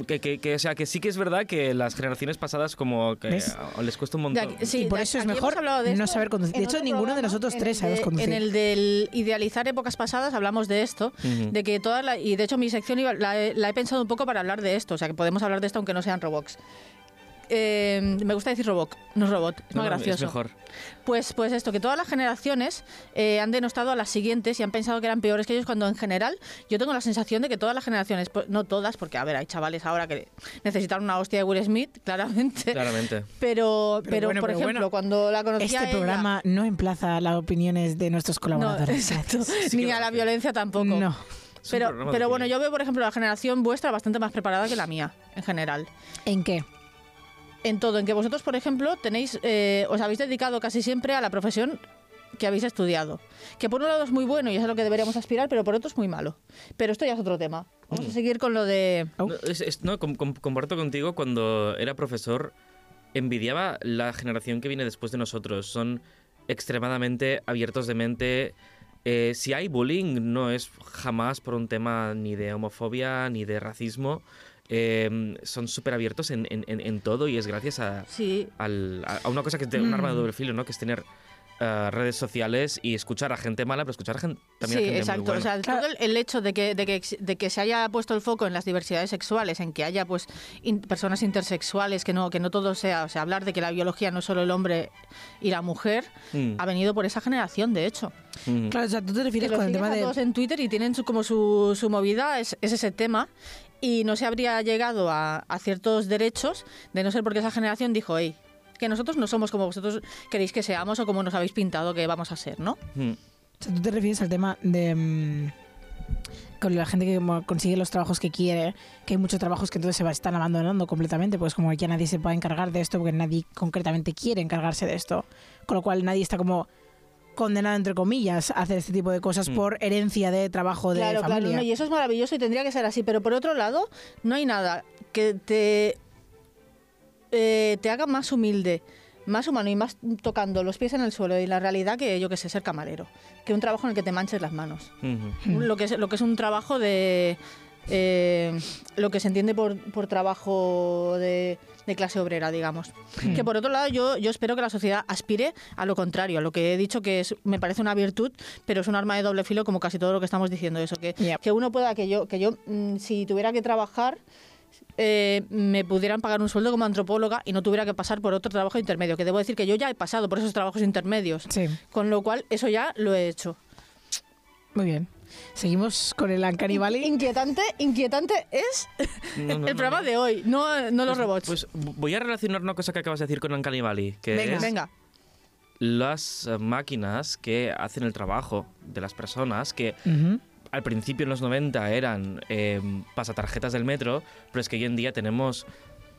que, que- que- o sea, que sí que es verdad que las generaciones pasadas como que les cuesta un montón. sí, Y por eso es aquí mejor no esto saber conducir. De hecho, ninguno de nosotros tres sabemos conducir. En el del idealizar épocas pasadas hablamos de esto, de que todas la- y de hecho mi sección iba- la, he- la he pensado un poco para hablar de esto, o sea que podemos hablar de esto aunque no sean robots. Eh, me gusta decir robot, no es robot, es No, más gracioso. Es mejor. Pues, pues esto, que todas las generaciones eh, han denostado a las siguientes y han pensado que eran peores que ellos cuando en general yo tengo la sensación de que todas las generaciones, pues, no todas, porque a ver, hay chavales ahora que necesitan una hostia de Will Smith, claramente. Claramente. Pero, Pero pero, bueno, por pero ejemplo, bueno. cuando la conocí a Este ella- programa no emplaza las opiniones de nuestros no, colaboradores. exacto, Sí ni a la violencia tampoco. No. Pero, pero bueno, yo veo, por ejemplo, la generación vuestra bastante más preparada que la mía, en general. ¿En qué? En todo, en que vosotros, por ejemplo, tenéis, eh, os habéis dedicado casi siempre a la profesión que habéis estudiado. Que por un lado es muy bueno y es a lo que deberíamos aspirar, pero por otro es muy malo. Pero esto ya es otro tema. Vamos a seguir con lo de... No, es- es- no, com- com- comparto contigo cuando era profesor, envidiaba la generación que viene después de nosotros. Son extremadamente abiertos de mente. Eh, si hay bullying, no es jamás por un tema ni de homofobia ni de racismo. Eh, son súper abiertos en, en- en- todo y es gracias a, Sí, al- a- una cosa que es de un arma de doble filo, ¿no? Que es tener eh, redes sociales y escuchar a gente mala, pero escuchar a gente, también sí, a gente exacto. muy buena. O sea, todo el, el hecho de que, de, que, de que se haya puesto el foco en las diversidades sexuales, en que haya pues in- personas intersexuales, que no, que no todo sea, o sea, hablar de que la biología no es solo el hombre y la mujer, Mm, ha venido por esa generación, de hecho. mm. Claro, o sea, tú te refieres con el tema a de... todos en Twitter y tienen su, como su, su movida, es, es ese tema. Y no se habría llegado a, a ciertos derechos de no ser porque esa generación dijo, hey, que nosotros no somos como vosotros queréis que seamos o como nos habéis pintado que vamos a ser, ¿no? Mm. O sea, tú te refieres al tema de... mm, con la gente que consigue los trabajos que quiere, que hay muchos trabajos que entonces se están abandonando completamente, pues como ya nadie se puede encargar de esto porque nadie concretamente quiere encargarse de esto. Con lo cual nadie está como condenado, entre comillas, a hacer este tipo de cosas Mm. por herencia de trabajo de claro, familia. claro, no, y eso es maravilloso y tendría que ser así. Pero por otro lado, no hay nada que te, eh, te haga más humilde, más humano y más tocando los pies en el suelo y la realidad que yo que sé, ser camarero. Que un trabajo en el que te manches las manos. Lo que es lo que es un trabajo de eh, lo que se entiende por, por trabajo de, de clase obrera, digamos. Que por otro lado, yo, yo espero que la sociedad aspire a lo contrario, a lo que he dicho que es, me parece una virtud, pero es un arma de doble filo, como casi todo lo que estamos diciendo. Eso, que, que uno pueda, que yo, que yo mm, si tuviera que trabajar, eh, me pudieran pagar un sueldo como antropóloga y no tuviera que pasar por otro trabajo intermedio. Que debo decir que yo ya he pasado por esos trabajos intermedios. Sí, Con lo cual, eso ya lo he hecho. muy bien. Seguimos con el Uncanny Valley. Inquietante, inquietante es No, no, el no, programa no. de hoy, no, no los Pues- robots. Pues voy a relacionar una cosa que acabas de decir con Uncanny Valley, que Venga. es Venga. las eh, máquinas que hacen el trabajo de las personas, que al principio en los 90 eran eh, pasatarjetas del metro, pero es que hoy en día tenemos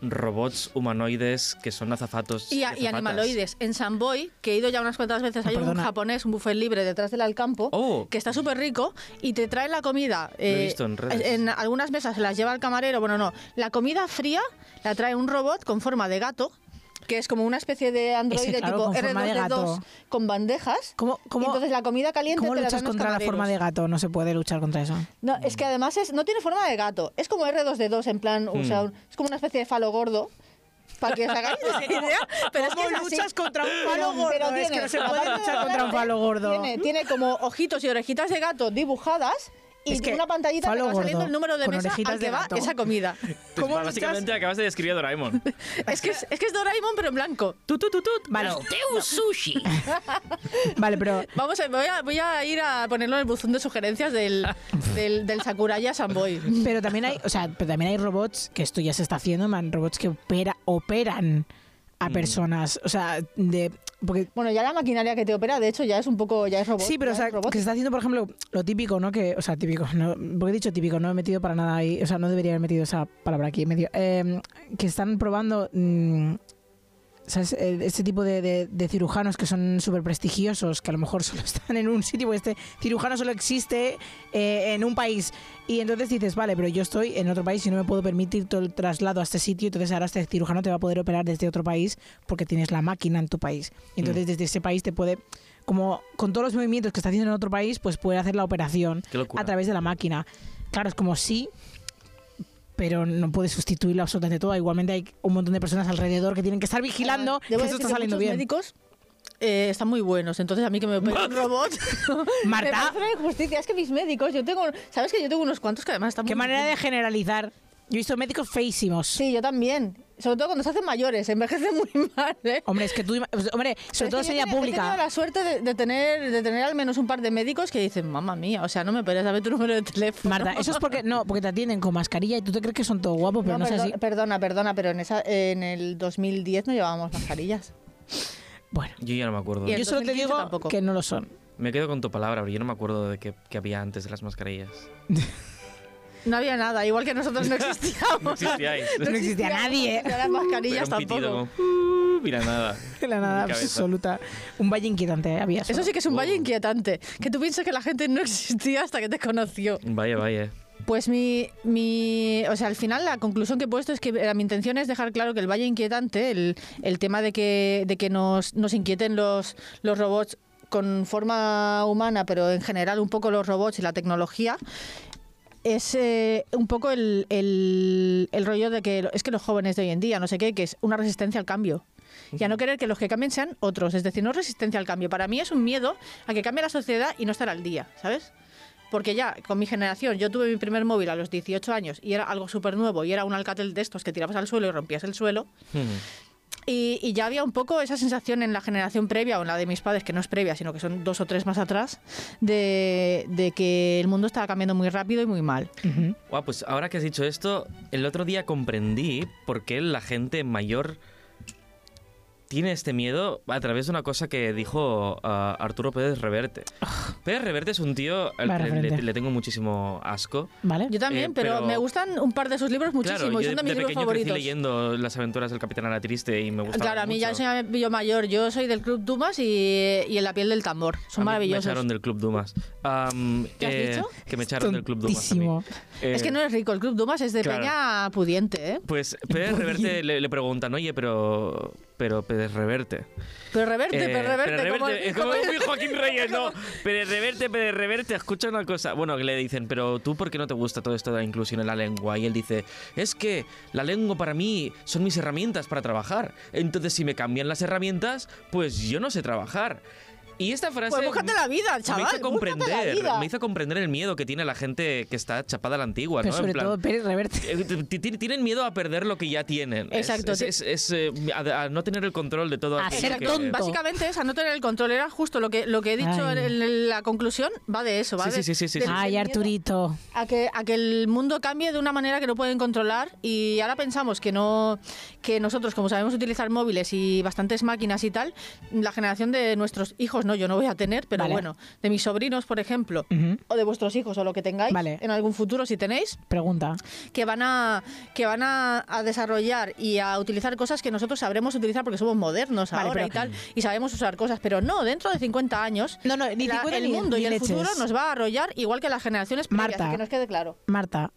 robots humanoides que son azafatos. Y, a- y animaloides. En Samboy, que he ido ya unas cuantas veces, hay un japonés, un buffet libre detrás del Alcampo, Oh. que está súper rico y te trae la comida. eh, he visto en redes. en algunas mesas se las lleva el camarero. Bueno, no. La comida fría la trae un robot con forma de gato, que es como una especie de androide claro, tipo con forma de R2D2 gato. con bandejas. ¿Cómo, Y cómo, entonces la comida caliente ¿cómo te la luchas traen los contra la camareros. forma de gato? No se puede luchar contra eso. No, es que además es, no tiene forma de gato. Es como R2D2, en plan, o sea, un- es como una especie de falo gordo. Para que os hagáis idea. Pero es que ¿Cómo es así. luchas contra un falo Pero- gordo? pero Es que tiene- no se puede luchar contra un falo gordo. Tiene, tiene como ojitos y orejitas de gato dibujadas y Es que una pantallita que falo va saliendo el número de mesa al que de va gato. esa comida. Pues ¿Cómo básicamente acabas de describir a Doraemon. es, que es, es que es Doraemon, pero en blanco. Tut, tut, tut. Vale. un sushi. Vale, pero Vamos a, voy, a, voy a ir a ponerlo en el buzón de sugerencias del, del, del Sakuraya Samboy. Pero también hay, o sea, pero también hay robots, que esto ya se está haciendo, man, robots que opera, operan a personas. O sea, de. Porque, Bueno, ya la maquinaria que te opera, de hecho, ya es un poco, ya es robot. sí, pero o sea, que se está haciendo, por ejemplo, lo típico, ¿no? Que, o sea, típico, no, porque he dicho típico, no he metido para nada ahí, o sea, no debería haber metido esa palabra aquí en medio. Eh, que están probando. mm, ¿Sabes? Eh, Este tipo de, de- de cirujanos que son súper prestigiosos, que a lo mejor solo están en un sitio, porque este cirujano solo existe eh, en un país. Y entonces dices, vale, pero yo estoy en otro país y no me puedo permitir todo el traslado a este sitio, entonces ahora este cirujano te va a poder operar desde otro país porque tienes la máquina en tu país. Y entonces desde ese país te puede, como con todos los movimientos que está haciendo en otro país, pues puede hacer la operación a través de la máquina. Claro, es como sí, pero no puede sustituirlo absolutamente todo. Igualmente hay un montón de personas alrededor que tienen que estar vigilando Debo que eso está saliendo bien. médicos eh, están muy buenos, entonces a mí que me opere un robot. Marta. me injusticia. Es que mis médicos, yo tengo. ¿Sabes que yo tengo unos cuantos que además están Qué muy manera de generalizar. Yo he visto médicos feísimos. Sí, yo también. Sobre todo cuando se hacen mayores, envejecen muy mal, ¿eh? Hombre, es que tú, ima- hombre, sobre Pero todo que yo señal he tenido- pública. la suerte de, de tener, de tener al menos un par de médicos que dicen, mamá mía, o sea, no me puedes dame tu número de teléfono. Marta, eso es porque no, porque te atienden con mascarilla y tú te crees que son todo guapos, pero no, No, es así. perdo- Perdona, perdona, pero en, esa, en el 2010 no llevábamos mascarillas. Bueno, Yo ya no me acuerdo. Y yo solo te 2015 digo tampoco. que no lo son. Me quedo con tu palabra, pero yo no me acuerdo de qué había antes de las mascarillas. No había nada, igual que nosotros no existíamos. No existíais. No existía nadie. Las Era mascarillas un pitido tampoco. como, "Uh", mira nada. La nada absoluta. Un valle inquietante había. Eso sí que es un valle inquietante. Que tú piensas que la gente no existía hasta que te conoció. Vaya, vaya. Pues mi, mi. O sea, al final la conclusión que he puesto es que eh, mi intención es dejar claro que el valle inquietante, el, el tema de que, de que nos, nos inquieten los, los robots con forma humana, pero en general un poco los robots y la tecnología, es eh, un poco el, el, el rollo de que es que los jóvenes de hoy en día, no sé qué, que es una resistencia al cambio. Y a no querer que los que cambien sean otros. Es decir, no es resistencia al cambio. Para mí es un miedo a que cambie la sociedad y no estar al día, ¿sabes? Porque ya con mi generación, yo tuve mi primer móvil a los 18 años y era algo súper nuevo y era un alcatel de estos que tirabas al suelo y rompías el suelo. Y, ya había un poco esa sensación en la generación previa o en la de mis padres, que no es previa, sino que son dos o tres más atrás, de, que el mundo estaba cambiando muy rápido y muy mal. Guau, pues ahora que has dicho esto, el otro día comprendí por qué la gente mayor tiene este miedo a través de una cosa que dijo ah, Arturo Pérez Reverte. Pérez Reverte es un tío al que le, tengo muchísimo asco. ¿Vale? Yo también, Eh, pero, pero- me gustan un par de sus libros muchísimo claro, y yo son de, de mis de libros favoritos. crecí leyendo Las aventuras del Capitán Ana Triste y me gustaba Claro, a mí ya soy yo mayor. Yo soy del Club Dumas y, y En la piel del tambor. Son A mí maravillosos. Me echaron del Club Dumas. ¿Qué has eh, dicho? Que me echaron del Club Dumas. a mí. Tontísimo. Es que Eh, no es rico. El Club Dumas es de claro. peña pudiente, ¿eh? Pues Pérez Reverte le, le preguntan, oye, pero, pero Pérez Reverte. Pero reverte, Eh, pero reverte. Pérez como- Reverte, es como como- muy Joaquín Reyes, ¿no? Pérez Reverte, Pérez Reverte, escucha una cosa. Bueno, que le dicen, pero tú, ¿por qué no te gusta todo esto de la inclusión en la lengua? Y él dice, es que la lengua para mí son mis herramientas para trabajar. Entonces, si me cambian las herramientas, pues yo no sé trabajar. Y esta frase Pues búscate la vida, chaval. me hizo comprender, vida. me hizo comprender el miedo que tiene la gente que está chapada a la antigua, Pero ¿no? sobre En plan, todo Pérez Reverte. eh, Tienen miedo a perder lo que ya tienen. Exacto, Es, ti- es- es, eh, a, a no tener el control de todo A ser que- tonto. Básicamente es a no tener el control. Era justo lo que, lo que he dicho en, en la conclusión. Va de eso, va Sí, de, sí, sí, sí, sí. Ay, Arturito. a que, a que el mundo cambie de una manera que no pueden controlar y ahora pensamos que no que nosotros como sabemos utilizar móviles y bastantes máquinas y tal la generación de nuestros hijos no, yo no voy a tener, pero Vale. bueno, de mis sobrinos, por ejemplo, o de vuestros hijos o lo que tengáis Vale. en algún futuro si tenéis, Pregunta. que van a que van a, a desarrollar y a utilizar cosas que nosotros sabremos utilizar porque somos modernos Vale, ahora pero- y tal y sabemos usar cosas, pero no, dentro de 50 años No, no, ni la- 50 el mundo ni y el leches. futuro nos va a arrollar igual que las generaciones previas, Marta. que nos quede claro. Marta,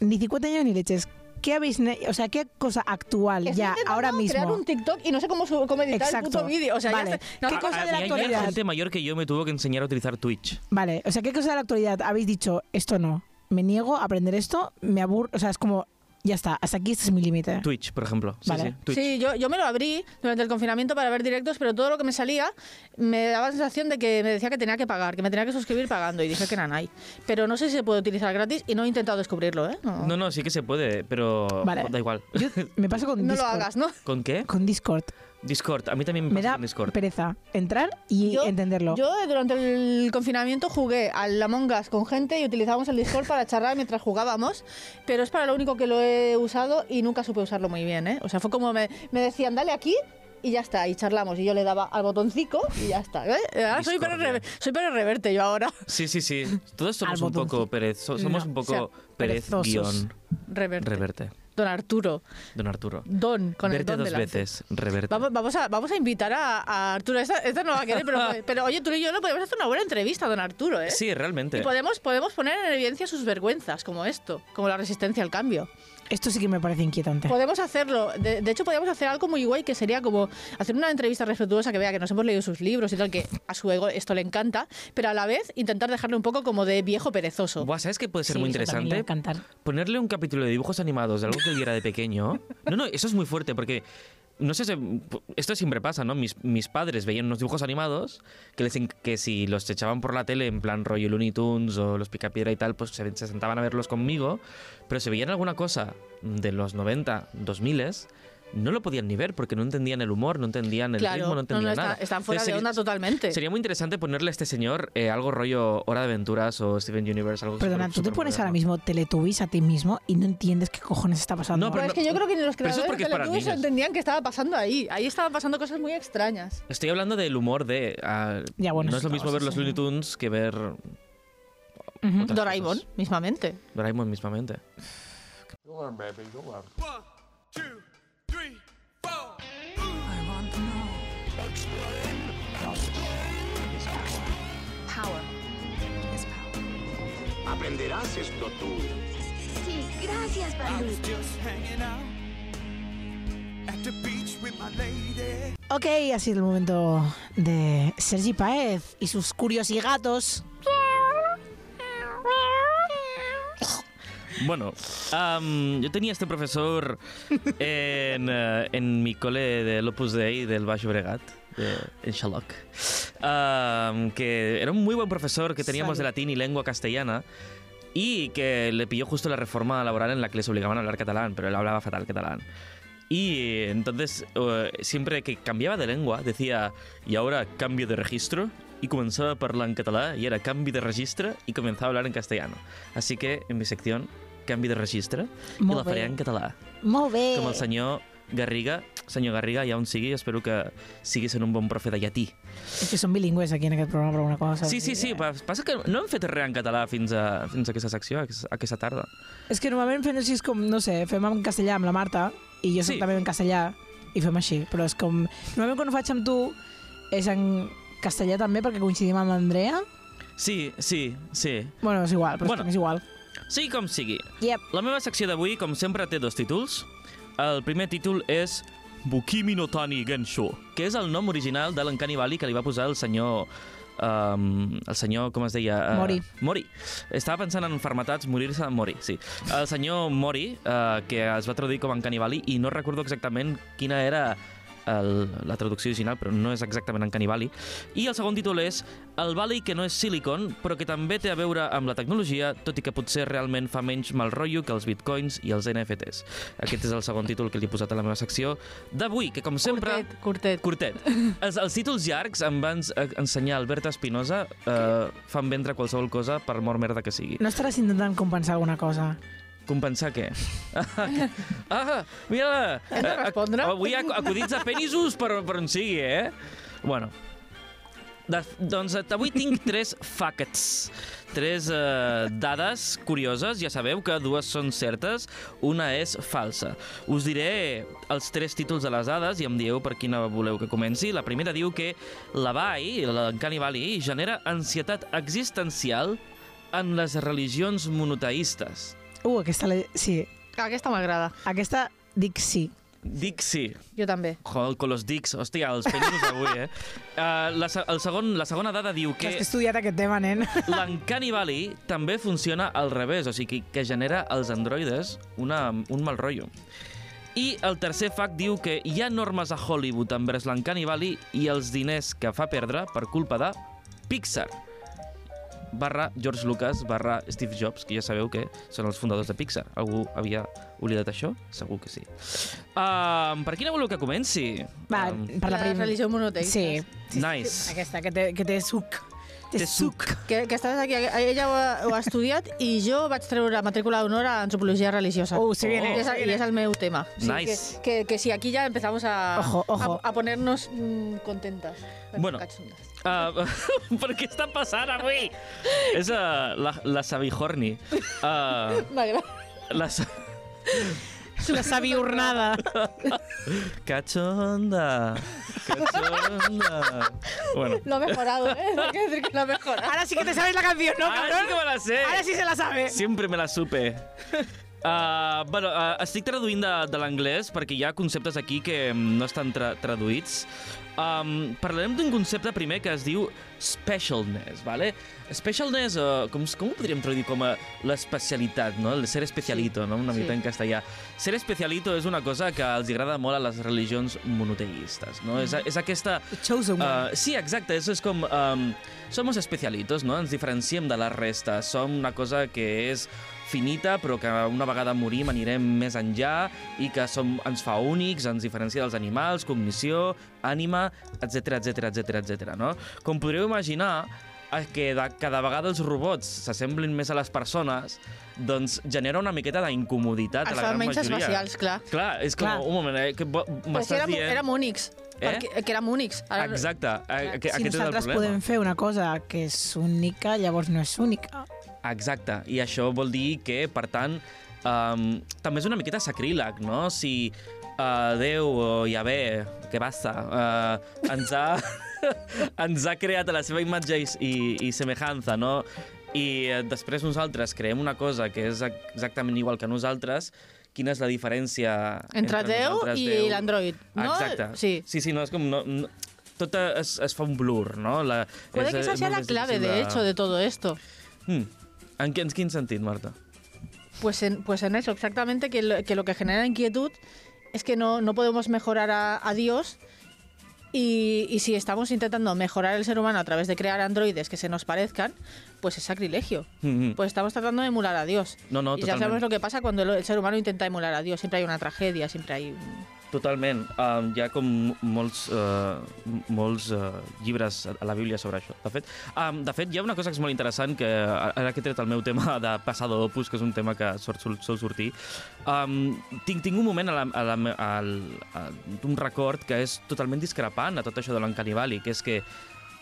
ni 50 años ni leches. ¿Qué habéis, o sea, qué cosa actual Estoy ya ahora mismo? crear un TikTok y no sé cómo, su- cómo editar Exacto. el puto vídeo, o sea, Vale. ya está. No, ¿Qué cosa A- de la actualidad? gente mayor que yo me tuvo que enseñar a utilizar Twitch. Vale, o sea, ¿qué cosa de la actualidad habéis dicho? Esto no. Me niego a aprender esto, me aburro, o sea, es como, ya está, hasta aquí este es mi límite. Twitch, por ejemplo. Sí, Vale. sí, Twitch. Sí, yo, yo me lo abrí durante el confinamiento para ver directos, pero todo lo que me salía me daba la sensación de que me decía que tenía que pagar, que me tenía que suscribir pagando y dije que nanay. Pero no sé si se puede utilizar gratis y no he intentado descubrirlo, ¿eh? No, No, no, sí que se puede, pero Vale. da igual. Yo me paso con No Discord. lo hagas, ¿no? ¿Con qué? Con Discord. Discord. A mí también me, Me pasa da con Discord. pereza entrar y entenderlo. Yo durante el confinamiento jugué al Among Us con gente y utilizábamos el Discord para charlar mientras jugábamos, pero es para lo único que lo he usado y nunca supe usarlo muy bien, ¿eh? O sea, fue como me, me decían, dale aquí y ya está, y charlamos. Y yo le daba al botoncico y ya está. ¿eh? Ahora soy Rever- soy Reverte yo ahora. Sí, sí, sí. Todos somos un poco perez. so- Somos No, un poco o sea, perez perezosos. guion Reverte. reverte. Don Arturo. Don Arturo. Don, con el Verte don dos delante. veces, reverte. Vamos, vamos, a, vamos a invitar a, a Arturo. Esta, esta no va a querer, pero, pero oye, tú y yo no podemos hacer una buena entrevista a don Arturo, ¿eh? Sí, realmente. Y podemos, podemos poner en evidencia sus vergüenzas, como esto, como la resistencia al cambio. Esto sí que me parece inquietante. Podemos hacerlo. De, de hecho, podríamos hacer algo muy guay que sería como hacer una entrevista respetuosa que vea que nos hemos leído sus libros y tal, que a su ego esto le encanta, pero a la vez intentar dejarle un poco como de viejo perezoso. Buah, ¿sabes qué puede ser Sí, muy interesante? Ponerle un capítulo de dibujos animados de algo que él viera de pequeño. No, no, eso es muy fuerte porque. No sé, si- esto siempre pasa, ¿no? Mis, mis padres veían unos dibujos animados que, les, que si los echaban por la tele en plan rollo Looney Tunes o los Picapiedra y tal, pues se, se sentaban a verlos conmigo, pero si veían alguna cosa de los 90, 2000 no lo podían ni ver porque no entendían el humor, no entendían el claro, ritmo, no entendían está- nada. están fuera Entonces, de onda sería- totalmente. Sería muy interesante ponerle a este señor eh, algo rollo Hora de Aventuras o Steven Universe, algo Perdona, tú te pones moderno. ahora mismo Teletubbies a ti mismo y no entiendes qué cojones está pasando. No, Pero pero es que yo creo que ni los creadores de Teletubbies entendían que estaba pasando ahí. Ahí estaban pasando cosas muy extrañas. Estoy hablando del humor de... ah, Ya, bueno, no es lo mismo sí, ver los sí. Looney Tunes que ver otras Doraemon, cosas. mismamente. Doraemon mismamente. Three, four. Power is power. Aprenderás esto tú. Sí, gracias, I Balú. Ok, ha sido el momento de Sergi Paez y sus curiosidgatos. Bueno, am, yo tenía este profesor en, eh, en mi cole del Opus Dei del Baix Bregat, en Xaloc, am, que era un muy buen profesor que teníamos de latín y lengua castellana y que le pilló justo la reforma laboral en la que les obligaban a hablar catalán, pero él hablaba fatal catalán. Y entonces, eh, siempre que cambiaba de lengua, decía, y ahora cambio de registro, y comenzaba a hablar en catalán, y era cambio de registro, y comenzaba a hablar en castellano. Así que, en mi sección, canvi de registre, i Molt la faré bé. en català. Molt bé. Com el senyor Garriga. Senyor Garriga, ja on sigui, espero que siguis en un bon profe de llatí. És que som bilingües aquí en aquest programa per una cosa. Sí, sí, sí, pa- passa que no hem fet res en català fins a, fins a aquesta secció, aquesta- aquesta tarda. És que normalment fem així és com, no sé, fem en castellà amb la Marta i jo Sí. també en castellà i fem així, però és com... Normalment quan ho faig amb tu és en castellà també perquè coincidim amb l'Andrea. Sí, sí, sí. Bueno, és igual, però Bueno. és m'és igual. Sigui com sigui, Yep. La meva secció d'avui, com sempre, té dos títols. El primer títol és Bukimi no Tani Gensho, que és el nom original de l'encanibali que li va posar el senyor... Um, el senyor, com es deia? Uh, Mori. Mori. Estava pensant en fermetats, morir-se en Mori, sí. El senyor Mori, uh, que es va traduir com encanibali, i no recordo exactament quina era el, la traducció original, però no és exactament en canibali. I el segon títol és El Valley que no és silicon, però que també té a veure amb la tecnologia, tot i que potser realment fa menys mal rotllo que els bitcoins i els NFTs. Aquest és el segon títol que li he posat a la meva secció d'avui, que com sempre... Curtet, curtet. Curtet. Els, els títols llargs em van eh, ensenyar Albert Espinosa eh, fan vendre qualsevol cosa per mort merda que sigui. No estaràs intentant compensar alguna cosa. Compensar què? ah, mira! Hem de respondre? Avui ac acudits a penisos per, per on sigui, eh? Bueno, De, doncs eh, avui tinc tres facts, tres eh, dades curioses. Ja sabeu que dues són certes, una és falsa. Us diré els tres títols de les dades i em dieu per quina voleu que comenci. La primera diu que la Bai, l'Uncanny Valley, genera ansietat existencial en les religions monoteistes. Uh, aquesta... la- Sí, Aquesta m'agrada. aquesta dic sí. Dic sí. Jo també. Joder, con los dics. Hòstia, els pelos avui, eh? Uh, la, el segon, la segona dada diu Que... que Has estudiat aquest tema, nen. l'Uncanny Valley també funciona al revés, o sigui, que genera als androides una, un mal rotllo. I el tercer fact diu que hi ha normes a Hollywood envers l'Uncanny Valley i els diners que fa perdre per culpa de Pixar barra George Lucas barra Steve Jobs, que ja sabeu que són els fundadors de Pixar. Algú havia oblidat això? Segur que sí. Um, per quina voleu que comenci? Va, Um, per la, La prim... religió monoteista. Sí. sí. Nice. Aquesta, que té, que té suc. Té, Té suc. Que, que estàs aquí, ella ho ha, ho ha estudiat i jo vaig treure matrícula d'honor a antropologia religiosa. Uh, se viene, I és, i és el meu tema. Nice. Que, que, que sí, aquí ya empezamos a, Ojo, ojo. a, a ponernos mm, contentas. Bueno. Cachondas. Uh, per què està passant avui? És uh, la, la Sabihorni. Uh, M'agrada. la. La. Cachonda. Cachonda. Bueno. Lo ha mejorado, ¿eh? Hay que decir que lo ha mejorado. Ahora sí que te sabes la canción, ¿no, Ara cabrón? sí que me la sé. Ahora sí se la sabe. Sempre me la supe. Uh, bueno, uh, estic traduint de, de l'anglès perquè hi ha conceptes aquí que mm, no estan tra traduïts. Um, parlarem d'un concepte primer que es diu specialness, ¿vale? Specialness, uh, com, com ho podríem traduir com a l'especialitat, no? El ser especialito, no? Una Sí. mica en castellà. Ser especialito és una cosa que els agrada molt a les religions monoteístes, no? És, és aquesta... Chosen one. Uh, sí, exacte, eso es com... Um, somos especialitos, no? Ens diferenciem de la resta. Som una cosa que és finita, però que una vegada morim anirem més enllà i que som, ens fa únics, ens diferencia dels animals, cognició, ànima, etc etc etc etc. no? Com podríeu imaginar, eh, que de, cada vegada els robots s'assemblin més a les persones, doncs genera una miqueta d'incomoditat a Els la fan gran menys majoria. espacials, clar. Clar, és com, Clar. un moment, eh, que vo- Però si m'estàs érem, dient... érem únics. Eh? Perquè, que érem únics. Ara- Exacte, eh, que, si aquest és el nosaltres problema. podem fer una cosa que és única, llavors no és única. Exacte, i això vol dir que, per tant, um, també és una miqueta sacríleg, no? Si uh, Déu o Yahvé, que basta, uh, ens, ha, ens ha creat a la seva imatge i, i, i semejança, no? I eh, després nosaltres creem una cosa que és exactament igual que nosaltres, quina és la diferència Entre Déu nosaltres, i Déu? l'android, no? Exacte. Sí. Sí, sí, no, és com... No, no, tot es, es fa un blur, no? La, Puede és, que esa sea la clave, de hecho, de todo esto. Hmm. En, quin, en quin sentit, Marta? Pues en, pues en eso, exactamente, que lo, que lo que genera inquietud es que no, no podemos mejorar a, a Dios y, y si estamos intentando mejorar el ser humano a través de crear androides que se nos parezcan, pues es sacrilegio. Mm -hmm. Pues estamos tratando de emular a Dios. No, no, y ya totalment. sabemos lo que pasa cuando el, el ser humano intenta emular a Dios. Siempre hay una tragedia, siempre hay... un- Totalment. Um, hi ha com molts, uh, molts uh, llibres a la Bíblia sobre això. De fet, um, de fet, hi ha una cosa que és molt interessant, que ara que he tret el meu tema de passado opus, que és un tema que sort, sol, sol sortir, um, tinc, tinc un moment a la, a la, al, a, un record que és totalment discrepant a tot això de l'Uncanny Valley, que és que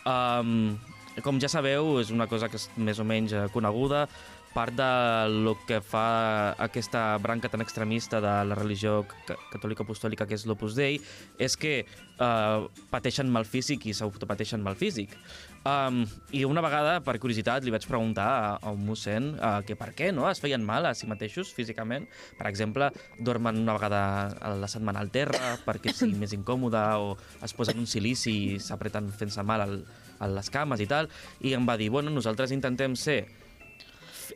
um, com ja sabeu, és una cosa que és més o menys eh, coneguda, part de lo que fa aquesta branca tan extremista de la religió ca- catòlica apostòlica que és l'Opus Dei és que uh, pateixen mal físic i s'autopateixen mal físic. Um, I una vegada, per curiositat, li vaig preguntar a, a un mossèn uh, que per què no es feien mal a si mateixos físicament. Per exemple, dormen una vegada a la setmana al terra perquè sigui més incòmode o es posen un silici i s'apreten fent-se mal al, a les cames i tal. I em va dir, bueno, nosaltres intentem ser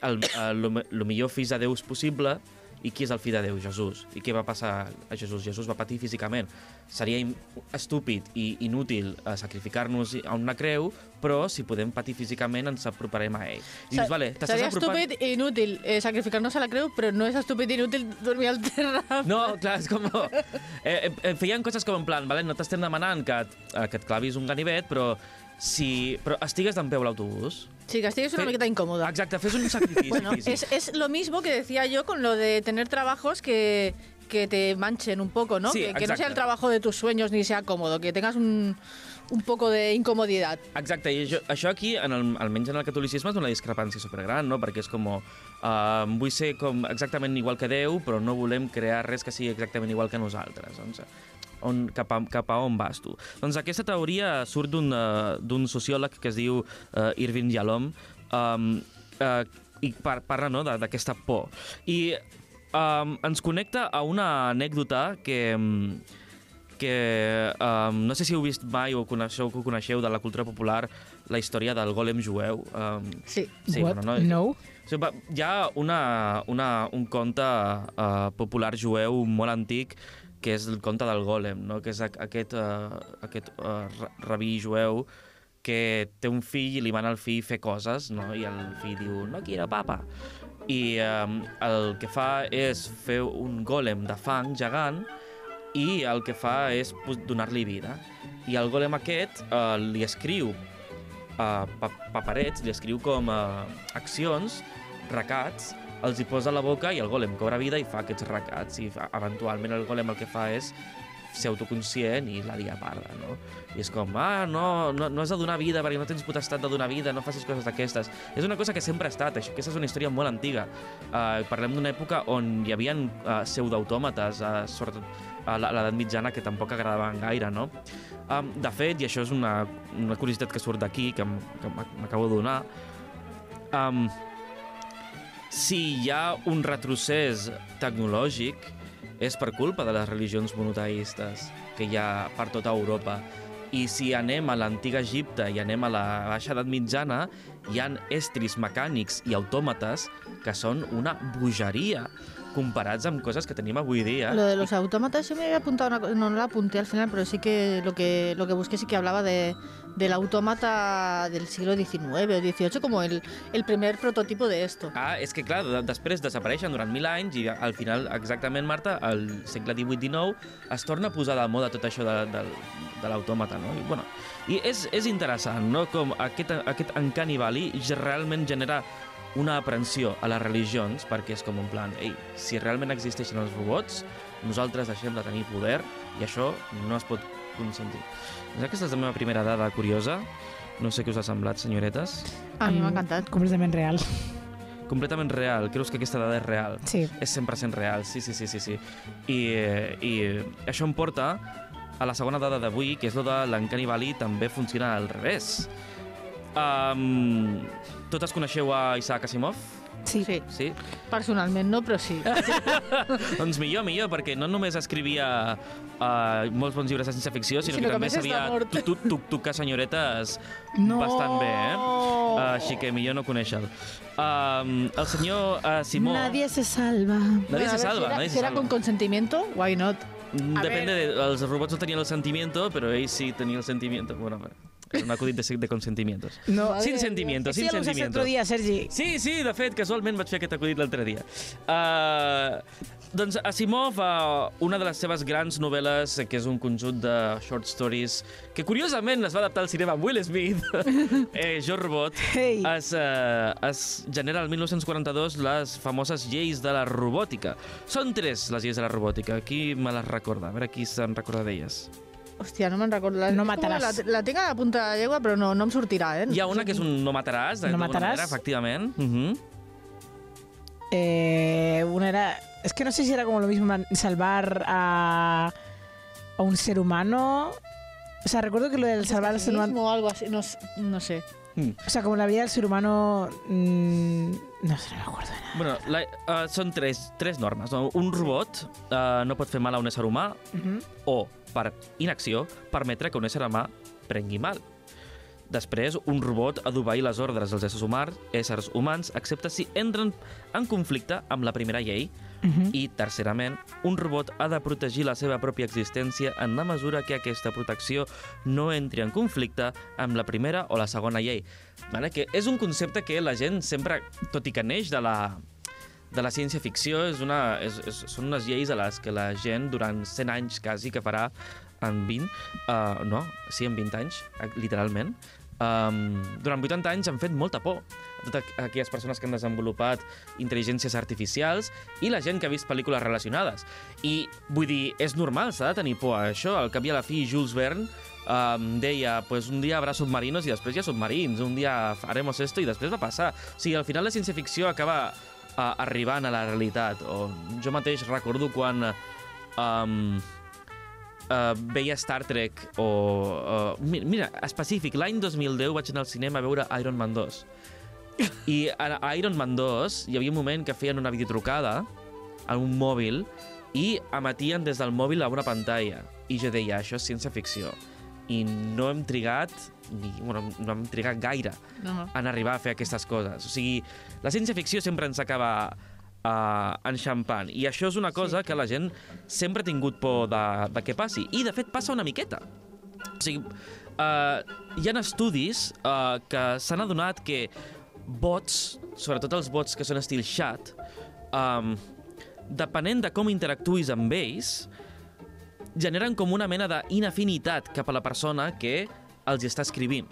el, el, el, el millor fills de Déus possible i qui és el fill de Déu? Jesús. I què va passar a Jesús? Jesús va patir físicament. Seria estúpid i inútil eh, sacrificar-nos a una creu, però si podem patir físicament ens aproparem a ell. I dius, vale, t'estàs Sería apropant... estúpido e inútil eh, sacrificarnos a la creu, pero no es estúpido e inútil dormir al terra. No, clar, és com... Eh, eh, feien coses com en plan, vale? no t'estem demanant que, et, eh, que et clavis un ganivet, però si però estigues d'en peu l'autobús... Sí, Castillo es una Fe- miqueta incómoda. Exacte, fes un sacrifici Bueno, es, es lo mismo que decía yo con lo de tener trabajos que, que te manchen un poco, ¿no? Sí, que, que no sea el trabajo de tus sueños ni sea cómodo, que tengas un, un poco de incomodidad. Exacte, i això, això aquí, en el, almenys en el catolicisme, és una discrepància supergran, no? Perquè és com, uh, vull ser com exactament igual que Déu, però no volem crear res que sigui exactament igual que nosaltres. Doncs, on, cap, a, cap a on vas tu? Doncs aquesta teoria surt d'un uh, d'un sociòleg que es diu uh, Irving Yalom, um, uh, i par parla no, d'aquesta por. I um, ens connecta a una anècdota que... Um, que um, no sé si heu vist mai o coneixeu, que ho coneixeu de la cultura popular la història del gòlem jueu. Um, Sí. sí, What? bueno, no, No? o hi ha una, una, un conte uh, popular jueu molt antic que és el conte del gòlem, no? que és aqu- aquest, uh, aquest uh, rabí jueu que té un fill i li mana al fill fer coses, no? i el fill diu, no quiero papa. I um, el que fa és fer un gòlem de fang gegant i el que fa és donar-li vida. I el gòlem aquest uh, li escriu uh, pa paperets, li escriu com uh, accions, recats, els hi posa a la boca i el gòlem cobra vida i fa aquests recats. I fa, eventualment el gòlem el que fa és ser autoconscient i la lia parda, no? I és com, ah, no, no, no has de donar vida perquè no tens potestat de donar vida, no facis coses d'aquestes. És una cosa que sempre ha estat, això, aquesta és una història molt antiga. Uh, parlem d'una època on hi havia uh, pseudoautòmates, uh, sobretot a a l'edat mitjana, que tampoc agradaven gaire, no? Um, de fet, i això és una, una curiositat que surt d'aquí, que m'acabo de donar, um, si hi ha un retrocés tecnològic és per culpa de les religions monoteistes que hi ha per tota Europa. I si anem a l'antic Egipte i anem a la baixa edat mitjana, hi han estris mecànics i autòmates que són una bogeria comparats amb coses que tenim avui dia. Lo de los autómatas, yo me había apuntado, una co- no, no la apunté al final, pero sí que lo que, lo que busqué sí que hablaba de, del autómata del siglo XIX o XVIII como el, el primer prototipo de esto. Ah, és que clar, de- després desapareixen durant mil anys i al final, exactament, Marta, al segle XVIII-XIX es torna a posar de moda tot això de, de, de l'autòmata, no? I, bueno, i és, és interessant, no?, com aquest, aquest encanibali realment genera una aprensió a les religions, perquè és com un plan, ei, si realment existeixen els robots, nosaltres deixem de tenir poder i això no es pot consentir. Doncs aquesta és la meva primera dada curiosa. No sé què us ha semblat, senyoretes. A mí me ha Mm, encantado. Completament real. Completament real. Creus que aquesta dada és real? Sí. És 100% real, sí, sí, sí, sí. sí. I, I això em porta a la segona dada d'avui, que és lo de l'encanibali també funciona al revés. Um, totes coneixeu a Isaac Asimov? Sí. Sí, Sí? personalment no, però sí. doncs millor, millor, perquè no només escrivia uh, molts bons llibres de ciència-ficció, sinó, Sinó que que també sabia tu- tu- tu- tocar senyoretes No! bastant bé, eh? Uh, així que millor no conèixer-lo. Um, el senyor uh, Simó... Nadie se salva. Nadie se salva, si era, nadie si se era salva. con consentimiento, why not? A Depende, de, els robots no tenien el sentimiento, però ell sí tenia el sentimiento. Bueno, bueno, és un acudit de, de consentimientos. No. Sin de sentimientos, Sí, sin sentimientos. otro día, Sergi. Sí, sí, de fet, casualment vaig fer aquest acudit l'altre dia. Uh, doncs Asimov, uh, una de les seves grans novel·les, eh, que és un conjunt de short stories, que curiosament es va adaptar al cinema amb Will Smith, eh, Jo Robot, Hey. es, uh, es genera el 1942 les famoses lleis de la robòtica. Són tres les lleis de la robòtica. Qui me les recorda? A veure qui se'n recorda d'elles. Hòstia, no me'n recordo. La, No mataràs. La, la tinc a la punta de la llengua, però no, no em sortirà, eh? Hi ha una que és un no mataràs, No d'alguna mataràs? manera, efectivament. Uh -huh. Eh, una era. Es que no sé si era como lo mismo man- salvar a, a un ser humano. O sea, recuerdo que lo del salvar al ser humano. o algo así, no, s- no sé. O sea, como la vida del ser humano. mm, no sé, no me acuerdo de nada. Bueno, la, uh, són tres, tres normes. No? Un robot uh, no pot fer mal a un ésser humà Mhm. o, per inacció, permetre que un ésser humà prengui mal. Després, un robot ha d'obeir les ordres dels éssers humans, éssers humans, excepte si entren en conflicte amb la primera llei. Mhm. I, tercerament, un robot ha de protegir la seva pròpia existència en la mesura que aquesta protecció no entri en conflicte amb la primera o la segona llei. Vale? Que és un concepte que la gent sempre, tot i que neix de la, de la ciència-ficció, és una, és, és, són unes lleis a les que la gent durant 100 anys quasi que farà en 20, uh, no, sí, en 20 anys, eh, literalment, um, durant 80 anys han fet molta por totes aquelles persones que han desenvolupat intel·ligències artificials i la gent que ha vist pel·lícules relacionades. I, vull dir, és normal, s'ha de tenir por a això. Al cap i a la fi, Jules Verne um, deia, pues un dia habrá submarinos i després hi ha submarins, un dia haremos esto i després va passar. O sigui, al final la ciència-ficció acaba uh, arribant a la realitat. O jo mateix recordo quan um, uh, veia Star Trek o... Uh, mi- mira, específic, l'any 2010 vaig anar al cinema a veure Iron Man 2. I a Iron Man 2 hi havia un moment que feien una videotrucada a un mòbil i emetien des del mòbil a una pantalla. I jo deia, això és ciència-ficció. I no hem trigat, ni, bueno, no hem trigat gaire No, no. en arribar a fer aquestes coses. O sigui, la ciència-ficció sempre ens acaba uh, enxampant. I això és una cosa sí. que la gent sempre ha tingut por de, de que passi. I, de fet, passa una miqueta. O sigui, uh, hi ha estudis uh, que s'han adonat que bots, sobretot els bots que són estil chat, um, depenent de com interactuïs amb ells, generen com una mena d'inafinitat cap a la persona que els està escrivint.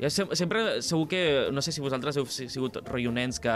Jo sem sempre, segur que, no sé si vosaltres heu si- sigut rotllo nens que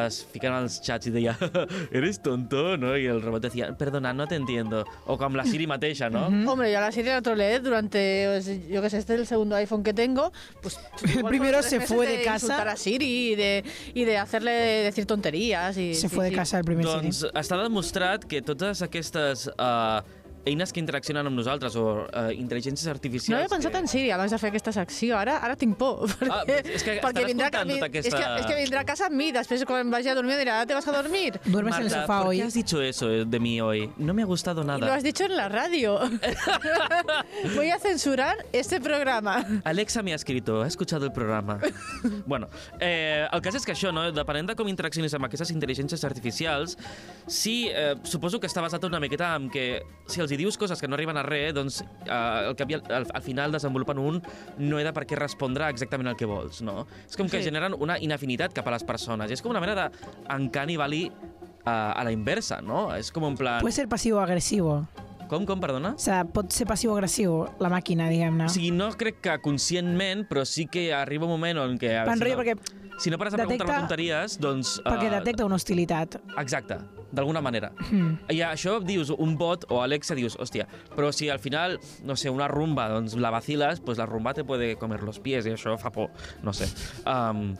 es fiquen als xats i deia eres tonto, no? I el robot decía, perdona, no te entiendo. O com la Siri mateixa, no? Hombre, yo a la serie la troleé durante, yo que sé, este es el segundo iPhone que tengo, pues... igual primero se fue de casa. insultar a Siri y de, y de hacerle decir tonterías y... Se sí, fue de sí. casa el primer Doncs Siri. està demostrat que totes aquestes uh, eines que interaccionen amb nosaltres o uh, intel·ligències artificials... No havia pensat que... en Siri abans de fer aquesta secció, ara ara tinc por. Perquè, Ah, és que perquè vindrà, escoltant mi- tota aquesta- és, que, és que vindrà a casa amb mi, després quan vagi a dormir dirà, "Ah, ¿te vas a dormir? Duermes en el Marta, sofá ¿por hoy. qué has dicho eso de mí hoy? No me ha gustado Y nada. lo has dicho en la radio. Voy a censurar este programa. Alexa me ha escrito, ha escuchado el programa. bueno, eh, el cas és que això, no? depenent de com interaccionis amb aquestes intel·ligències artificials, sí, eh, suposo que està basat una miqueta en que si els hi dius coses que no arriben a res, doncs eh, al, cap i al, al, al final desenvolupen un no he de per què respondre exactament el que vols, no? És com que Sí. generen una inafinitat cap a les persones. I és com una mena i vali a, a la inversa, no? És com en plan... Puede ser pasivo-agresivo. Com, com, perdona? O sea, pot ser passivo-agressiu la màquina, diguem-ne. O sigui, no crec que conscientment, però sí que arriba un moment en què... Plan si no, perquè, si no pares a preguntar detecta- tonteries, doncs... perquè eh, detecta una hostilitat. Exacte, d'alguna manera. Hmm. I això dius un bot o Alexa dius, hòstia, però si al final, no sé, una rumba, doncs la vacilas, pues la rumba te puede comer los pies i això fa por, no sé. Um,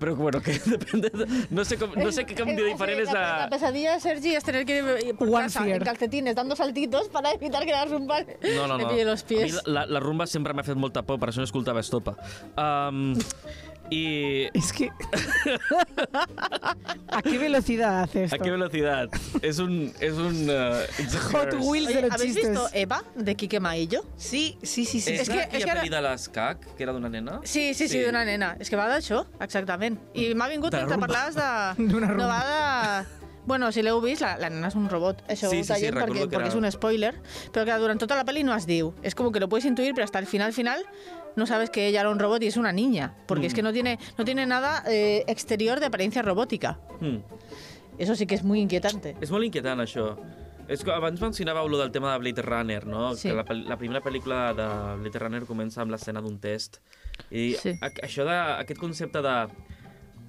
però bueno, que depende... De, no sé, com, no sé qué cambio Eh, diferent és la, la la... pesadilla de Sergi es tener que ir por One casa fear. en calcetines dando saltitos para evitar que la rumba No, no, no. pille los A pies. mi la, la rumba sempre m'ha fet molta por, per això no escoltava Estopa. Um, I... Es que... ¿A qué velocidad hace esto? ¿A qué velocidad? Es un... Es un uh, Hot. Wheels de los ¿Habéis chistes. visto Eva de Quique Maillo? Sí, sí, sí, sí. És, És que, és que pel·li de l'escac, que era d'una nena? Sí, sí, sí, d'una nena. És que va d'això, exactament. I m'ha vingut De mentre parlaves de... D'una No rumba. va de... Bueno, si l'heu vist, la, la nena és un robot. Això Sí, ho sí, sí, tallem recordo perquè, perquè era- és un spoiler. Pero que durante toda la peli no es diu. Es como que lo puedes intuir, pero hasta el final, final, no sabes que ella era un robot y es una niña. Porque es Mm. que no tiene, no tiene nada eh, exterior de apariencia robótica. Mm. Eso sí que es muy inquietante. És molt inquietant, això. És que abans mencionàveu lo del tema de Blade Runner, no? Sí. Que la, la primera pel·lícula de Blade Runner comença amb l'escena d'un test. I Sí. a, això de, aquest concepte de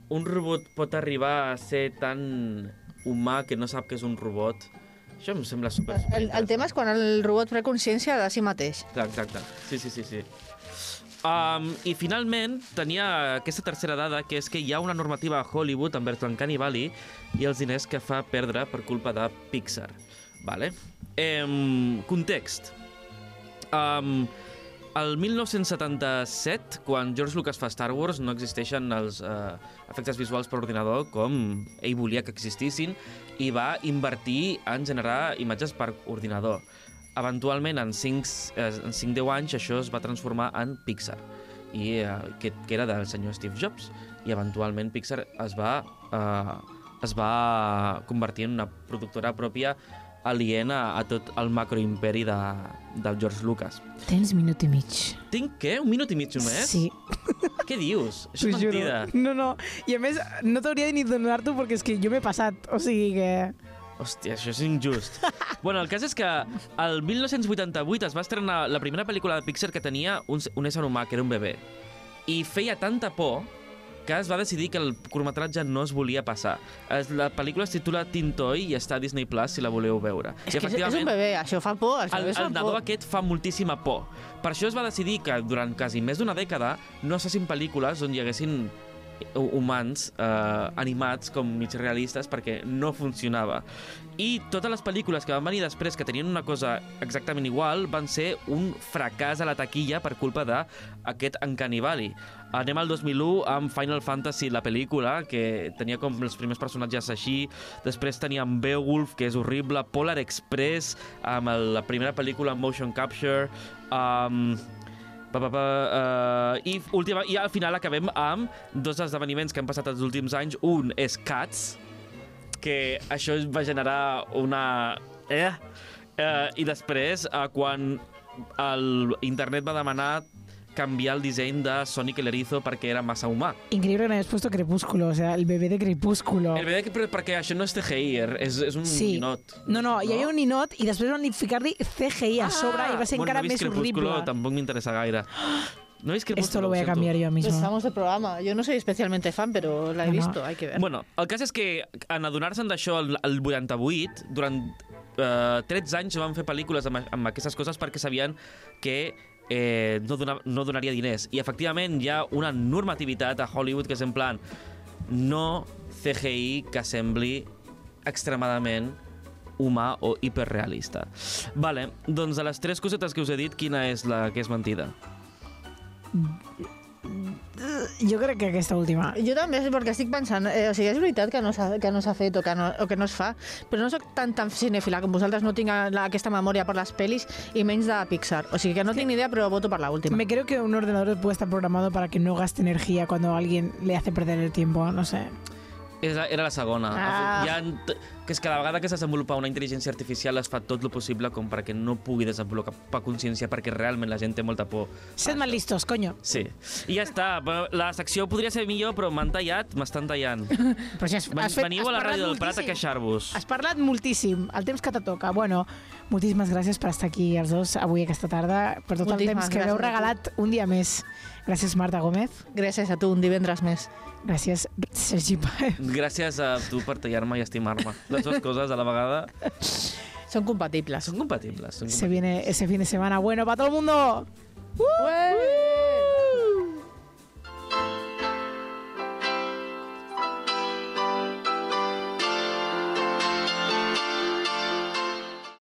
un robot pot arribar a ser tan humà que no sap que és un robot, això em sembla super, El, el tema és quan el robot pren consciència de si mateix. Clar, exacte. Sí, sí, sí, sí. Um, I finalment tenia aquesta tercera dada, que és que hi ha una normativa a Hollywood envers l'Uncanny Valley i els diners que fa perdre per culpa de Pixar. Vale? Um, context. Um, el 1977, quan George Lucas fa Star Wars, no existeixen els uh, efectes visuals per ordinador com ell volia que existissin i va invertir en generar imatges per ordinador. Eventualment, en 5, eh, en 5-10 anys, això es va transformar en Pixar, i, eh, que, que era del senyor Steve Jobs. I eventualment Pixar es va, eh, es va convertir en una productora pròpia aliena a tot el macroimperi de, del George Lucas. Tens minut i mig. Tinc, què? Un minut i mig només? Sí, Què dius? Això és juro. mentida. No, no. I a més, no t'hauria de ni donar-t'ho perquè és que jo m'he passat. O sigui que... Hòstia, això és injust. bueno, el cas és que el 1988 es va estrenar la primera pel·lícula de Pixar que tenia un, un ésser humà, que era un bebè. i feia tanta por que es va decidir que el curtmetratge no es volia passar. Es, la pel·lícula es titula Tintoy i està a Disney Plus si la voleu veure. És I que és, un bebè, això fa por. Els el, el nadó por. aquest fa moltíssima por. Per això es va decidir que durant quasi més d'una dècada no es fessin pel·lícules on hi haguessin humans eh, animats com mig realistes perquè no funcionava. I totes les pel·lícules que van venir després que tenien una cosa exactament igual van ser un fracàs a la taquilla per culpa d'aquest Valley. Anem al 2001 amb Final Fantasy, la pel·lícula, que tenia com els primers personatges així. Després teníem Beowulf, que és horrible. Polar Express, amb la primera pel·lícula en motion capture. Um, pa, pa, pa, uh, i, última, I al final acabem amb dos esdeveniments que han passat els últims anys. Un és Cats, que això va generar una... Eh? Uh, I després, uh, quan el internet va demanar canviar el disseny de Sonic el Erizo perquè era massa humà. Increíble que no hayas puesto Crepúsculo, o sea, el bebé de Crepúsculo. El veritat que perquè això no és CGI, er- és, és un Sí. ninot. No, no, hi havia un ninot i després van ficar-li CGI a sobre i va ser bueno, encara no he vist més Crepúsculo, horrible. tampoc m'interessa gaire. No he vist Crepúsculo, Esto lo voy a cambiar yo mismo. Estamos de programa. Yo no soy especialmente fan, pero la he No, no. visto, hay que ver. Bueno, el cas és que en adonar-se'n d'això el, el 88, durant eh, 13 anys van fer pel·lícules amb, amb aquestes coses perquè sabien que eh, no, dona, no donaria diners. I efectivament hi ha una normativitat a Hollywood que és en plan no CGI que sembli extremadament humà o hiperrealista. Vale, doncs de les tres cosetes que us he dit, quina és la que és mentida? Jo crec que aquesta última. Jo també, perquè estic pensant, eh, o sigui, és veritat que no s'ha que no s'ha fet o que no, o que no es fa, però no sóc tan tan cinèfila com vosaltres, no tinc la, aquesta memòria per les pel·lis i menys de Pixar. O sigui que no tinc ni idea, però voto per la última. Me creo que un ordenador puede estar programado para que no gaste energía cuando alguien le hace perder el tiempo, no sé. Era, era la segona. Ah. Ha, que és que a la vegada que es desenvolupa una intel·ligència artificial es fa tot el possible com perquè no pugui desenvolupar consciència perquè realment la gent té molta por. Sed más listos, coño. Sí. I ja està. La secció podria ser millor, però m'han tallat, m'estan tallant. Però si has, Ven, has fet, veniu a la has parlat ràdio del Prat a queixar-vos. Has parlat moltíssim, el temps que te toca. Bueno, moltíssimes gràcies per estar aquí els dos avui aquesta tarda, per tot el Moltíssimes temps que m'heu regalat un dia més. Gràcies, Marta Gómez. Gràcies a tu, un divendres més. Gràcies, Sergi Paez. Gràcies a tu per tallar-me i estimar-me. Les dues coses a la vegada Són compatibles. són compatibles. Són Se compatibles. viene ese fin de semana bueno para todo el mundo. Ué!